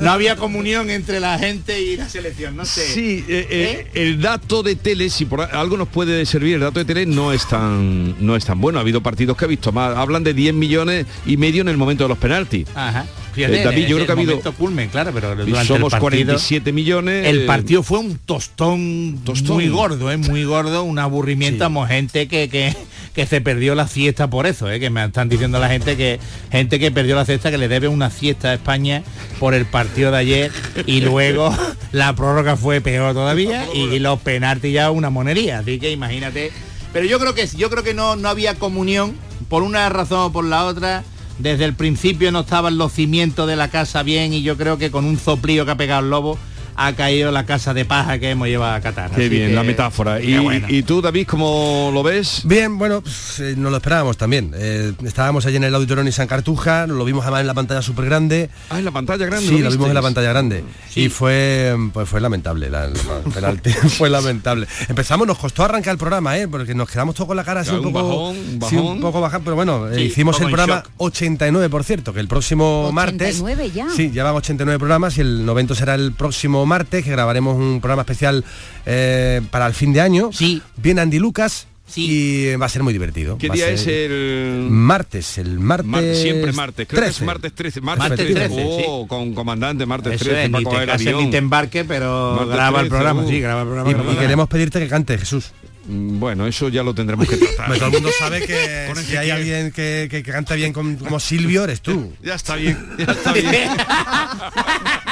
S: no había comunión entre la gente y la selección, no sé.
J: Sí, eh, eh, el dato de tele, si por algo nos puede servir, el dato de tele no es tan no es tan bueno. Ha habido partidos que ha visto más. Hablan de 10 millones y medio en el momento de los penaltis.
S: Ajá.
J: Eh, David, yo creo que ha habido-
S: culmen, claro, pero durante el
J: Somos
S: partido-
J: 47 millones.
S: El
J: eh,
S: partido fue un tostón,
J: Tostón.
S: muy gordo, ¿eh? muy gordo, un aburrimiento. Amo gente que, que, que se perdió la siesta por eso, ¿eh? que me están diciendo la gente que gente que perdió la siesta que le debe una siesta a España por el partido de ayer y luego la prórroga fue peor todavía y los penaltis ya una monería. Así que imagínate. Pero yo creo que yo creo que no, no había comunión por una razón o por la otra. desde el principio no estaban los cimientos de la casa bien y yo creo que con un soplío que ha pegado el lobo ha caído la casa de paja que hemos llevado a Qatar.
J: Qué
S: Así
J: bien,
S: que-
J: la metáfora. ¿Y, tú, David, cómo lo ves?
T: Bien, bueno, pues, eh, nos lo esperábamos también. Eh, estábamos allí en el auditorio Nissan Cartuja, lo vimos además en la pantalla súper grande.
J: Ah, en la pantalla grande.
T: Sí, lo, vimos en la pantalla grande. Y fue pues fue lamentable. La, el penalti fue lamentable. Empezamos, nos costó arrancar el programa, ¿eh? porque nos quedamos todos con la cara así un
J: un
T: poco.
J: bajón, un
T: sí, un poco bajado, pero bueno, eh,
J: Sí,
T: hicimos el programa 89, por cierto, que el próximo martes.
M: 89 ya.
T: Sí, llevamos 89 programas y el 90 será el próximo martes, que grabaremos un programa especial eh, para el fin de año.
S: Sí.
T: Viene Andy Lucas. Y va a ser muy divertido.
J: ¿Qué
T: Va
J: día es el...?
T: Martes, el martes.
J: Martes, siempre martes, creo que
T: 13.
J: es martes 13. Martes,
S: Martes
J: 13,
S: 13,
J: oh, con comandante, martes
S: Eso
J: 13,
S: es,
J: para
S: ni te
J: coger
S: cases
J: avión.
S: ni te embarque, pero
J: Martes
S: graba el
J: 13,
S: programa,
J: uh.
S: sí, graba el programa.
T: Y,
S: el
T: y queremos pedirte que cante, Jesús.
J: Mm, Bueno, eso ya lo tendremos que tratar.
T: Todo el mundo sabe que si hay alguien que, que- que canta bien como Silvio, eres tú.
J: Ya está bien, ya está bien.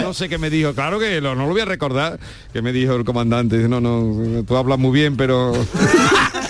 J: No sé qué me dijo, claro que lo- no lo voy a recordar, que me dijo el comandante, no, no, tú hablas muy bien, pero...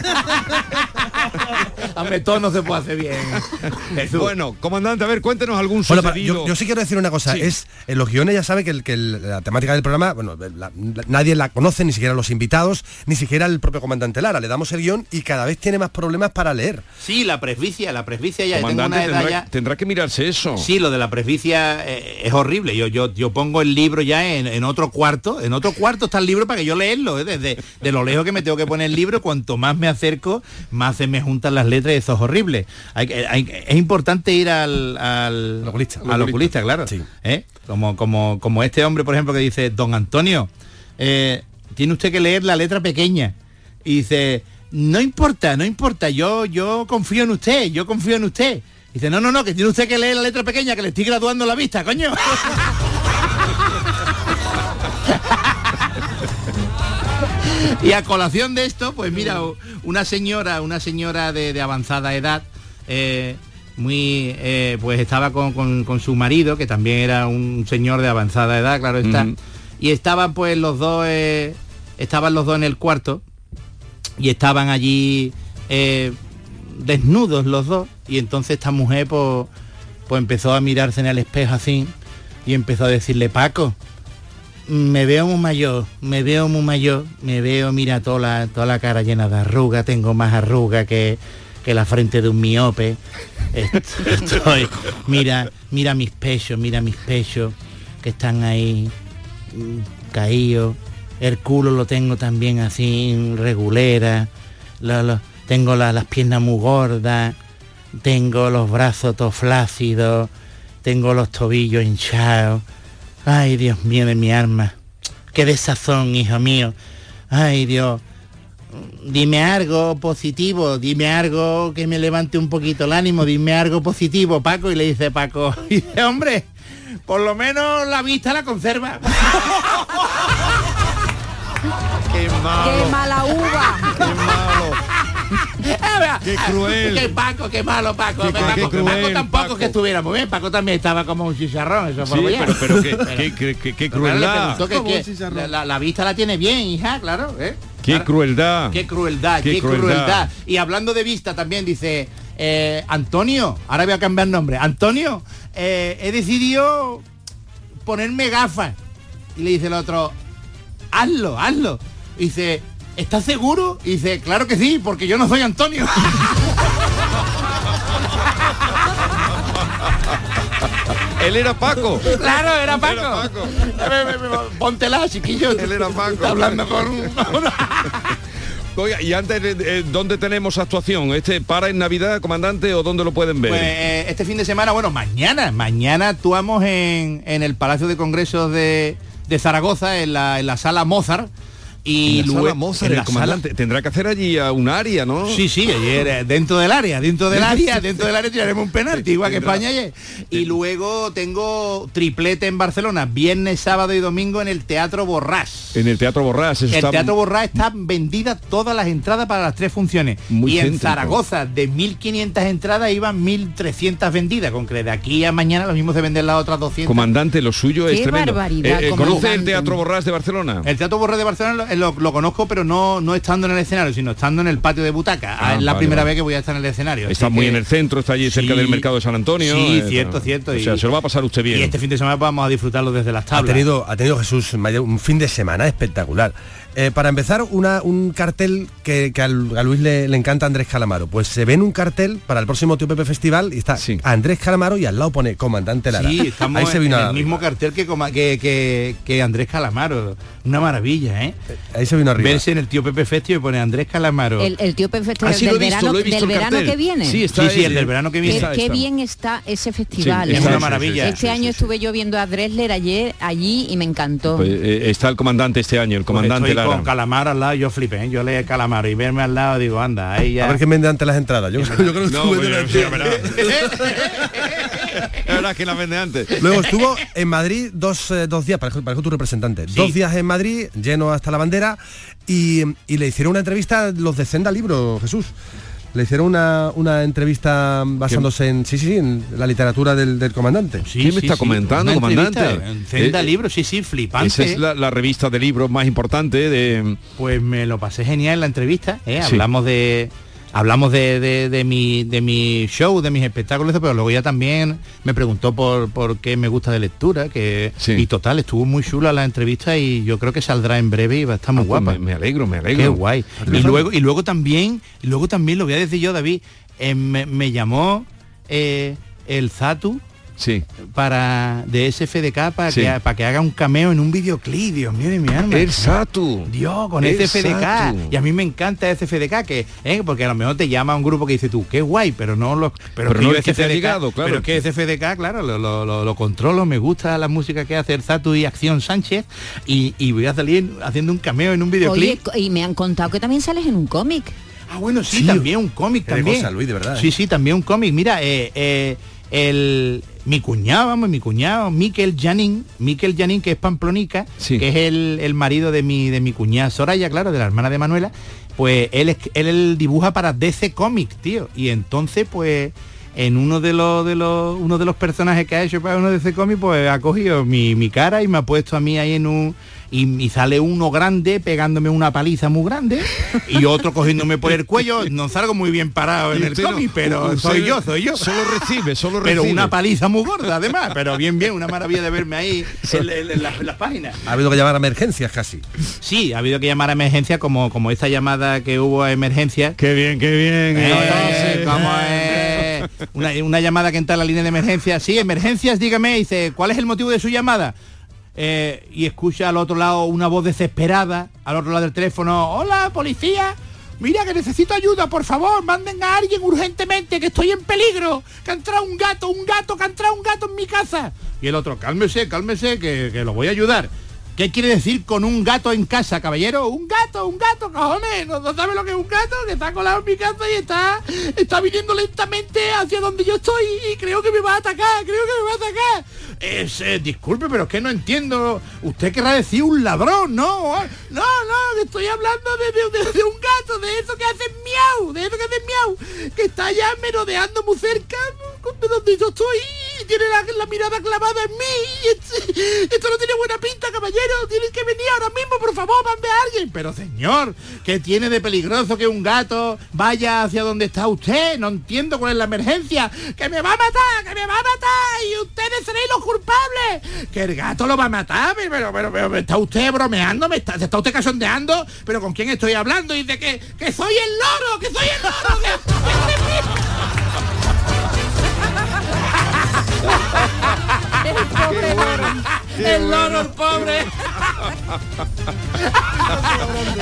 S: Todo no se puede hacer bien. Jesús.
J: Bueno, comandante, a ver, cuéntenos algún
T: Bueno, para-
J: sucedido.
T: yo, yo sí quiero decir una cosa, es en los guiones ya sabe que, el- que el- la temática del programa, bueno, la- la- nadie la conoce, ni siquiera los invitados, ni siquiera el propio comandante Lara. Le damos el guion y cada vez tiene más problemas para leer.
S: Sí, la presbicia, la presbicia ya tengo
J: comandante,
S: una edad
J: tendrá,
S: ya.
J: tendrá que mirarse eso.
S: Sí, lo de la presbicia eh, es horrible. Yo, yo, yo pongo el libro ya en, en otro cuarto. En otro cuarto está el libro para que yo leerlo. ¿eh? Desde de lo lejos que me tengo que poner el libro, cuanto más me acerco, más se me juntan las letras y eso es horrible. Hay, hay es importante ir al, al
T: oculista.
S: Al oculista, claro. ¿eh? Como, como, como este hombre, por ejemplo, que dice, don Antonio, eh, tiene usted que leer la letra pequeña. Y dice, no importa, no importa, yo, yo confío en usted, yo confío en usted. Dice, no, no, no, que tiene usted que leer la letra pequeña, que le estoy graduando la vista, coño. y a colación de esto, pues mira, una señora, una señora de, de avanzada edad, eh, muy, eh, pues estaba con, con- con su marido, que también era un señor de avanzada edad, claro está, y estaban pues los dos, eh, estaban los dos en el cuarto, y estaban allí desnudos los dos, y entonces esta mujer pues, pues empezó a mirarse en el espejo así, y empezó a decirle, Paco, me veo muy mayor, me veo muy mayor, me veo, mira, toda la, toda la cara llena de arrugas, tengo más arrugas que, que la frente de un miope. Mira, mira mis pechos, mira mis pechos, que están ahí mm, caídos. El culo lo tengo también así, regulera. Tengo la- las piernas muy gordas. Tengo los brazos todos flácidos. Tengo los tobillos hinchados. Ay, Dios mío de mi alma. Qué desazón, hijo mío. Ay, Dios. Dime algo positivo, dime algo que me levante un poquito el ánimo, dime algo positivo, Paco. Y le dice Paco, y dice, hombre, por lo menos la vista la conserva.
J: Qué malo.
M: ¡Qué mala uva!
J: Qué malo. Qué cruel.
S: Qué Paco, qué malo Paco.
J: Qué-
S: Paco,
J: qué cruel,
S: Paco tampoco
J: Paco.
S: que estuviera muy bien. Paco también estaba como un chicharrón, eso por
J: Sí, pero, pero qué, qué- crueldad.
S: preguntó que- que la, la- la vista la tiene bien, hija, claro. ¿eh?
J: Qué crueldad.
S: Qué crueldad,
J: Qué
S: qué,
J: crueldad.
S: crueldad. Y hablando de vista también dice, eh, Antonio, ahora voy a cambiar nombre, Antonio, eh, he decidido ponerme gafas. Y le dice el otro, hazlo, hazlo. Y dice, ¿estás seguro? Y dice, claro que sí, porque yo no soy Antonio.
J: Él era Paco.
S: claro, era Paco.
J: Era Paco.
S: Póntela, chiquillo.
J: Él era Paco.
S: Está hablando con un...
J: Oiga, y antes, eh, eh, ¿dónde tenemos actuación? ¿Este para en Navidad, comandante, o dónde lo pueden ver?
S: Pues eh, este fin de semana, bueno, mañana, mañana actuamos en, en el Palacio de Congresos de, de Zaragoza, en la, en la sala Mozart. Y
J: En la
S: luego
J: sala Mozart,
S: en
J: el
S: la
J: comandante tendrá que hacer allí a un área, ¿no?
S: Sí, sí, ayer dentro del área, dentro del área, dentro del área tiraremos un penalti, igual que España ayer. Y luego tengo triplete en Barcelona, viernes, sábado y domingo en el Teatro Borrás.
J: En el Teatro Borrás. eso
S: El
J: está
S: Teatro Borrás están vendidas todas las entradas para las tres funciones.
J: Muy
S: y en
J: céntrico.
S: Zaragoza, de 1.500 entradas, iban 1.300 vendidas. Con que de aquí a mañana lo mismo se venden las otras 200.
J: Comandante, lo suyo es
M: Qué
J: tremendo.
M: barbaridad,
J: Eh, eh, ¿Conoce el. Teatro Borrás de Barcelona?
S: El Teatro Borrás de Barcelona lo, lo conozco, pero no, no estando en el escenario, sino estando en el patio de butaca.
J: Ah,
S: es la
J: vale,
S: primera
J: vale.
S: vez que voy a estar en el escenario.
J: Está muy
S: que-
J: en el centro, está allí cerca del mercado de San Antonio.
S: Sí,
J: eh,
S: cierto, cierto.
J: O sea,
S: y-
J: se lo va a pasar usted bien.
S: Y este fin de semana vamos a disfrutarlo desde las
T: Ha
S: tablas.
T: tenido, ha tenido Jesús un fin de semana espectacular. Eh, para empezar, una, un cartel que, que al- a Luis le, le encanta Andrés Calamaro. Pues se ve en un cartel para el próximo Tío Pepe Festival y está Andrés Calamaro y al lado pone Comandante Lara.
S: Sí, estamos
T: Ahí se vino
S: en el mismo cartel que, coma- que, que, que Andrés Calamaro. Una maravilla, ¿eh?
T: Ahí se vino arriba.
S: Verse en el tío Pepe Festival y pone Andrés Calamaro.
M: El, el tío Pepe Festival
S: Ah, sí,
M: del, verano,
S: visto
M: del que viene.
S: Sí, está Sí, sí, el del verano que viene.
M: Qué,
S: Está,
M: qué
S: está.
M: bien está ese festival.
J: Sí,
M: ¿eh?
J: es una maravilla.
M: Este año estuve yo viendo a Dresler ayer allí y me encantó.
J: Pues, eh, está el comandante este año, el comandante
S: Estoy Con Calamaro al lado, yo flipé, ¿eh? yo leí Calamaro y verme al lado digo, anda, ahí ya.
T: A ver quién vende antes las entradas. Yo, yo creo que
J: No. La verdad es que la vende antes.
T: Luego estuvo en Madrid dos, eh, dos días, parezco, parezco tu representante, dos días en Madrid, lleno hasta la bandera, y, y le hicieron una entrevista a los de Senda Libro, Jesús. Le hicieron una, una entrevista basándose en, sí, sí, sí, en la literatura del, del comandante.
S: Sí,
J: ¿Quién me
S: sí,
J: está
S: sí,
J: comentando,
S: una
J: comandante?
S: entrevista en Senda
J: Eh,
S: Libro, sí, sí, flipante.
J: Esa es la, la revista de libros más importante de...
S: Pues me lo pasé genial en la entrevista, ¿eh?
J: Sí.
S: hablamos de hablamos de, de- de mi de mi show, de mis espectáculos, pero luego ya también me preguntó por, por qué me gusta de lectura, que y total, estuvo muy chula la entrevista y yo creo que saldrá en breve y va a estar muy
J: Ah, pues
S: guapa.
J: me- me alegro, me alegro.
S: Qué guay. Y luego, y luego también, y luego también lo voy a decir yo, David, eh, me, me llamó eh, el Zatu
J: sí.
S: para de SFDK para,
J: Sí.
S: que, para que haga un cameo en un videoclip, Dios mío de mi alma.
J: El Satu.
S: Dios, con
J: El
S: SFDK.
J: Satu.
S: Y a mí me encanta SFDK, que, ¿eh? porque a lo mejor te llama un grupo que dice tú, qué guay, pero no lo. Pero,
J: no es que te ha llegado, claro.
S: Pero es que SFDK, claro, lo, lo- lo- lo controlo, me gusta la música que hace el Zatu y Acción Sánchez, y, y voy a salir haciendo un cameo en un videoclip.
M: y me han contado que también sales en un cómic.
S: Ah, bueno, sí, también un cómic también.
T: cosa, Luis, de verdad,
S: Sí,
T: ¿eh?
S: sí, también un cómic. Mira, eh, eh, el mi cuñado, vamos, mi cuñado, Miquel Janín, Miquel Janín, que es pamplonica, que es el, el marido de mi, de mi cuñada Soraya, claro, de la hermana de Manuela, pues él, él, él dibuja para DC Comics, tío. Y entonces, pues, en uno de los de los uno de los personajes que ha hecho para uno de DC Comics, pues ha cogido mi, mi cara y me ha puesto a mí ahí en un. Y, y sale uno grande pegándome una paliza muy grande y otro cogiéndome por el cuello. No salgo muy bien parado en el cómic, pero soy yo, soy yo.
J: Solo recibe, solo
S: Pero
J: recibe.
S: una paliza muy gorda además, pero bien, bien, una maravilla de verme ahí en, en- en las, en las páginas.
T: Ha habido que llamar a emergencias casi.
S: Sí, ha habido que llamar a emergencia como, como esta llamada que hubo a emergencia.
J: Qué bien, qué bien.
S: Eh, ¿cómo es? Una, una llamada que entra a la línea de emergencia. Sí, emergencias, dígame, dice, ¿cuál es el motivo de su llamada? Eh, y escucha al otro lado una voz desesperada, al otro lado del teléfono, hola, policía. Mira que necesito ayuda, por favor, manden a alguien urgentemente, que estoy en peligro, que ha entrado un gato, un gato, que ha entrado un gato en mi casa. Y el otro, cálmese, cálmese, que, que lo voy a ayudar. ¿Qué quiere decir con un gato en casa, caballero? Un gato, un gato, cojones. ¿No, no sabe lo que es un gato? Que está colado en mi casa y está, está viniendo lentamente hacia donde yo estoy y creo que me va a atacar, creo que me va a atacar. Es, eh, disculpe, pero es que no entiendo. Usted querrá decir un ladrón, ¿no? No, no, estoy hablando de, de- un gato, de eso que hace miau, de eso que hace miau, que está ya merodeando muy cerca de donde yo estoy tiene la, mirada clavada en mí. Esto, no tiene buena pinta, caballero. Tienen que venir ahora mismo, por favor, mande a alguien. Pero señor, ¿qué tiene de peligroso que un gato vaya hacia donde está usted? No entiendo cuál es la emergencia. Que me va a matar, que me va a matar y ustedes seréis los culpables. Que el gato lo va a matar. Pero, pero, pero, pero, ¿me está usted bromeando, me está, está usted cachondeando. Pero ¿con quién estoy hablando? Y dice que, que soy el loro, que soy el loro. que- El loro, el pobre.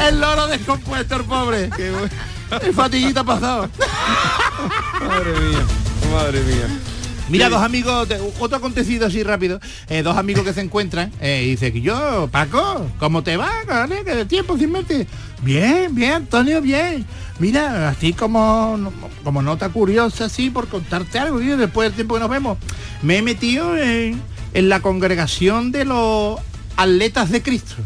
S: El loro descompuesto, el pobre. El fatiguita pasado.
J: Madre mía, madre mía.
S: Mira, dos amigos, de- otro acontecido así rápido, eh, dos amigos que se encuentran, eh, y dice que yo, Paco, ¿cómo te va? de tiempo sin verte. Bien, bien, Antonio, bien. Mira, así como, como nota curiosa, así, por contarte algo, tío, después del tiempo que nos vemos, me he metido en, en la congregación de los atletas de Cristo.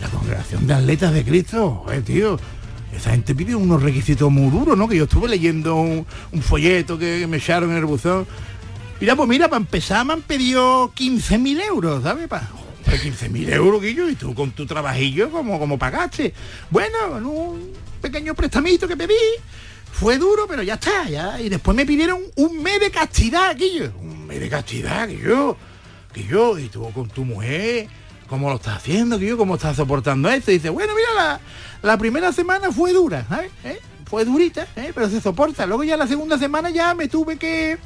S: La congregación de atletas de Cristo, tío. Esa gente pide unos requisitos muy duros, ¿no? Que yo estuve leyendo un, folleto que me echaron en el buzón. Mira, pues mira, para empezar me han pedido 15.000 euros, ¿sabes? Pa- 15.000 euros, Guillo, y tú con tu trabajillo, como, como pagaste? Bueno, con un pequeño prestamito que pedí, fue duro, pero ya está, ya. Y después me pidieron un mes de castidad, Guillo. Un mes de castidad, Guillo. Guillo, y tú con tu mujer, ¿cómo lo estás haciendo, Guillo? ¿Cómo estás soportando esto? Y dice, bueno, mira, la, primera semana fue dura, ¿sabes? ¿Eh? Fue durita, ¿eh? pero se soporta. Luego ya la segunda semana ya me tuve que...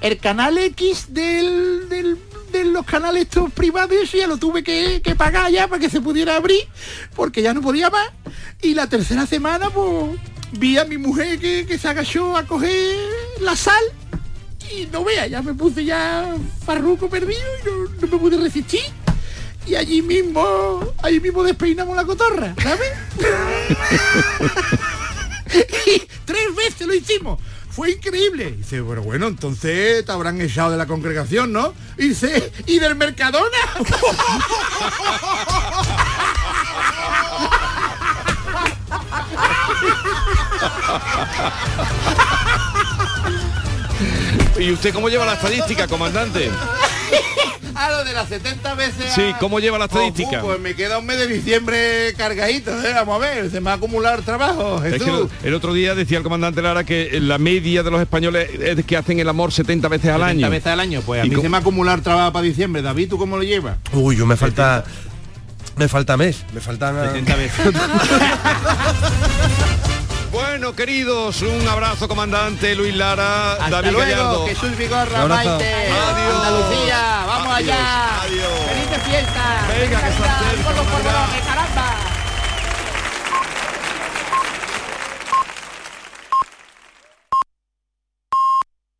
S: El canal X del- de los canales estos privados ya lo tuve que, que pagar ya para que se pudiera abrir, porque ya no podía más. Y la tercera semana, pues, vi a mi mujer que, que se agachó a coger la sal y no vea, ya me puse ya farruco perdido y no, no me pude resistir. Y allí mismo, allí mismo despeinamos la cotorra, ¿sabes? y tres veces lo hicimos. Fue increíble. Y dice, pero bueno, entonces te habrán echado de la congregación, ¿no? Y dice, ¿y del Mercadona?
J: ¿Y usted cómo lleva la estadística, comandante?
S: A lo de las 70 veces. a-
J: Sí, ¿cómo lleva la
S: Oh,
J: estadística?
S: Pues me queda un mes de diciembre cargadito, ¿eh? vamos a ver, se me va a acumular trabajo,
J: Es
S: Jesús.
J: que el, el otro día decía el comandante Lara que la media de los españoles es que hacen el amor 70 veces al
S: 70
J: año.
S: veces al año, pues a
J: ¿Y
S: mí
J: cómo-
S: se me va a acumular trabajo para diciembre. David, ¿tú cómo lo llevas?
T: Uy, yo me falta... Me falta mes, me faltan...
S: 70 veces.
J: Bueno, queridos, un abrazo, comandante Luis Lara,
S: Hasta
J: David
S: luego,
J: Gallardo.
S: Jesús Vigorra. Maite,
J: Adiós.
S: Andalucía, vamos
J: Adiós,
S: allá.
J: adiós.
S: Felices fiestas.
J: Venga, que
S: Feliz
J: Navidad.
S: polvorones, caramba.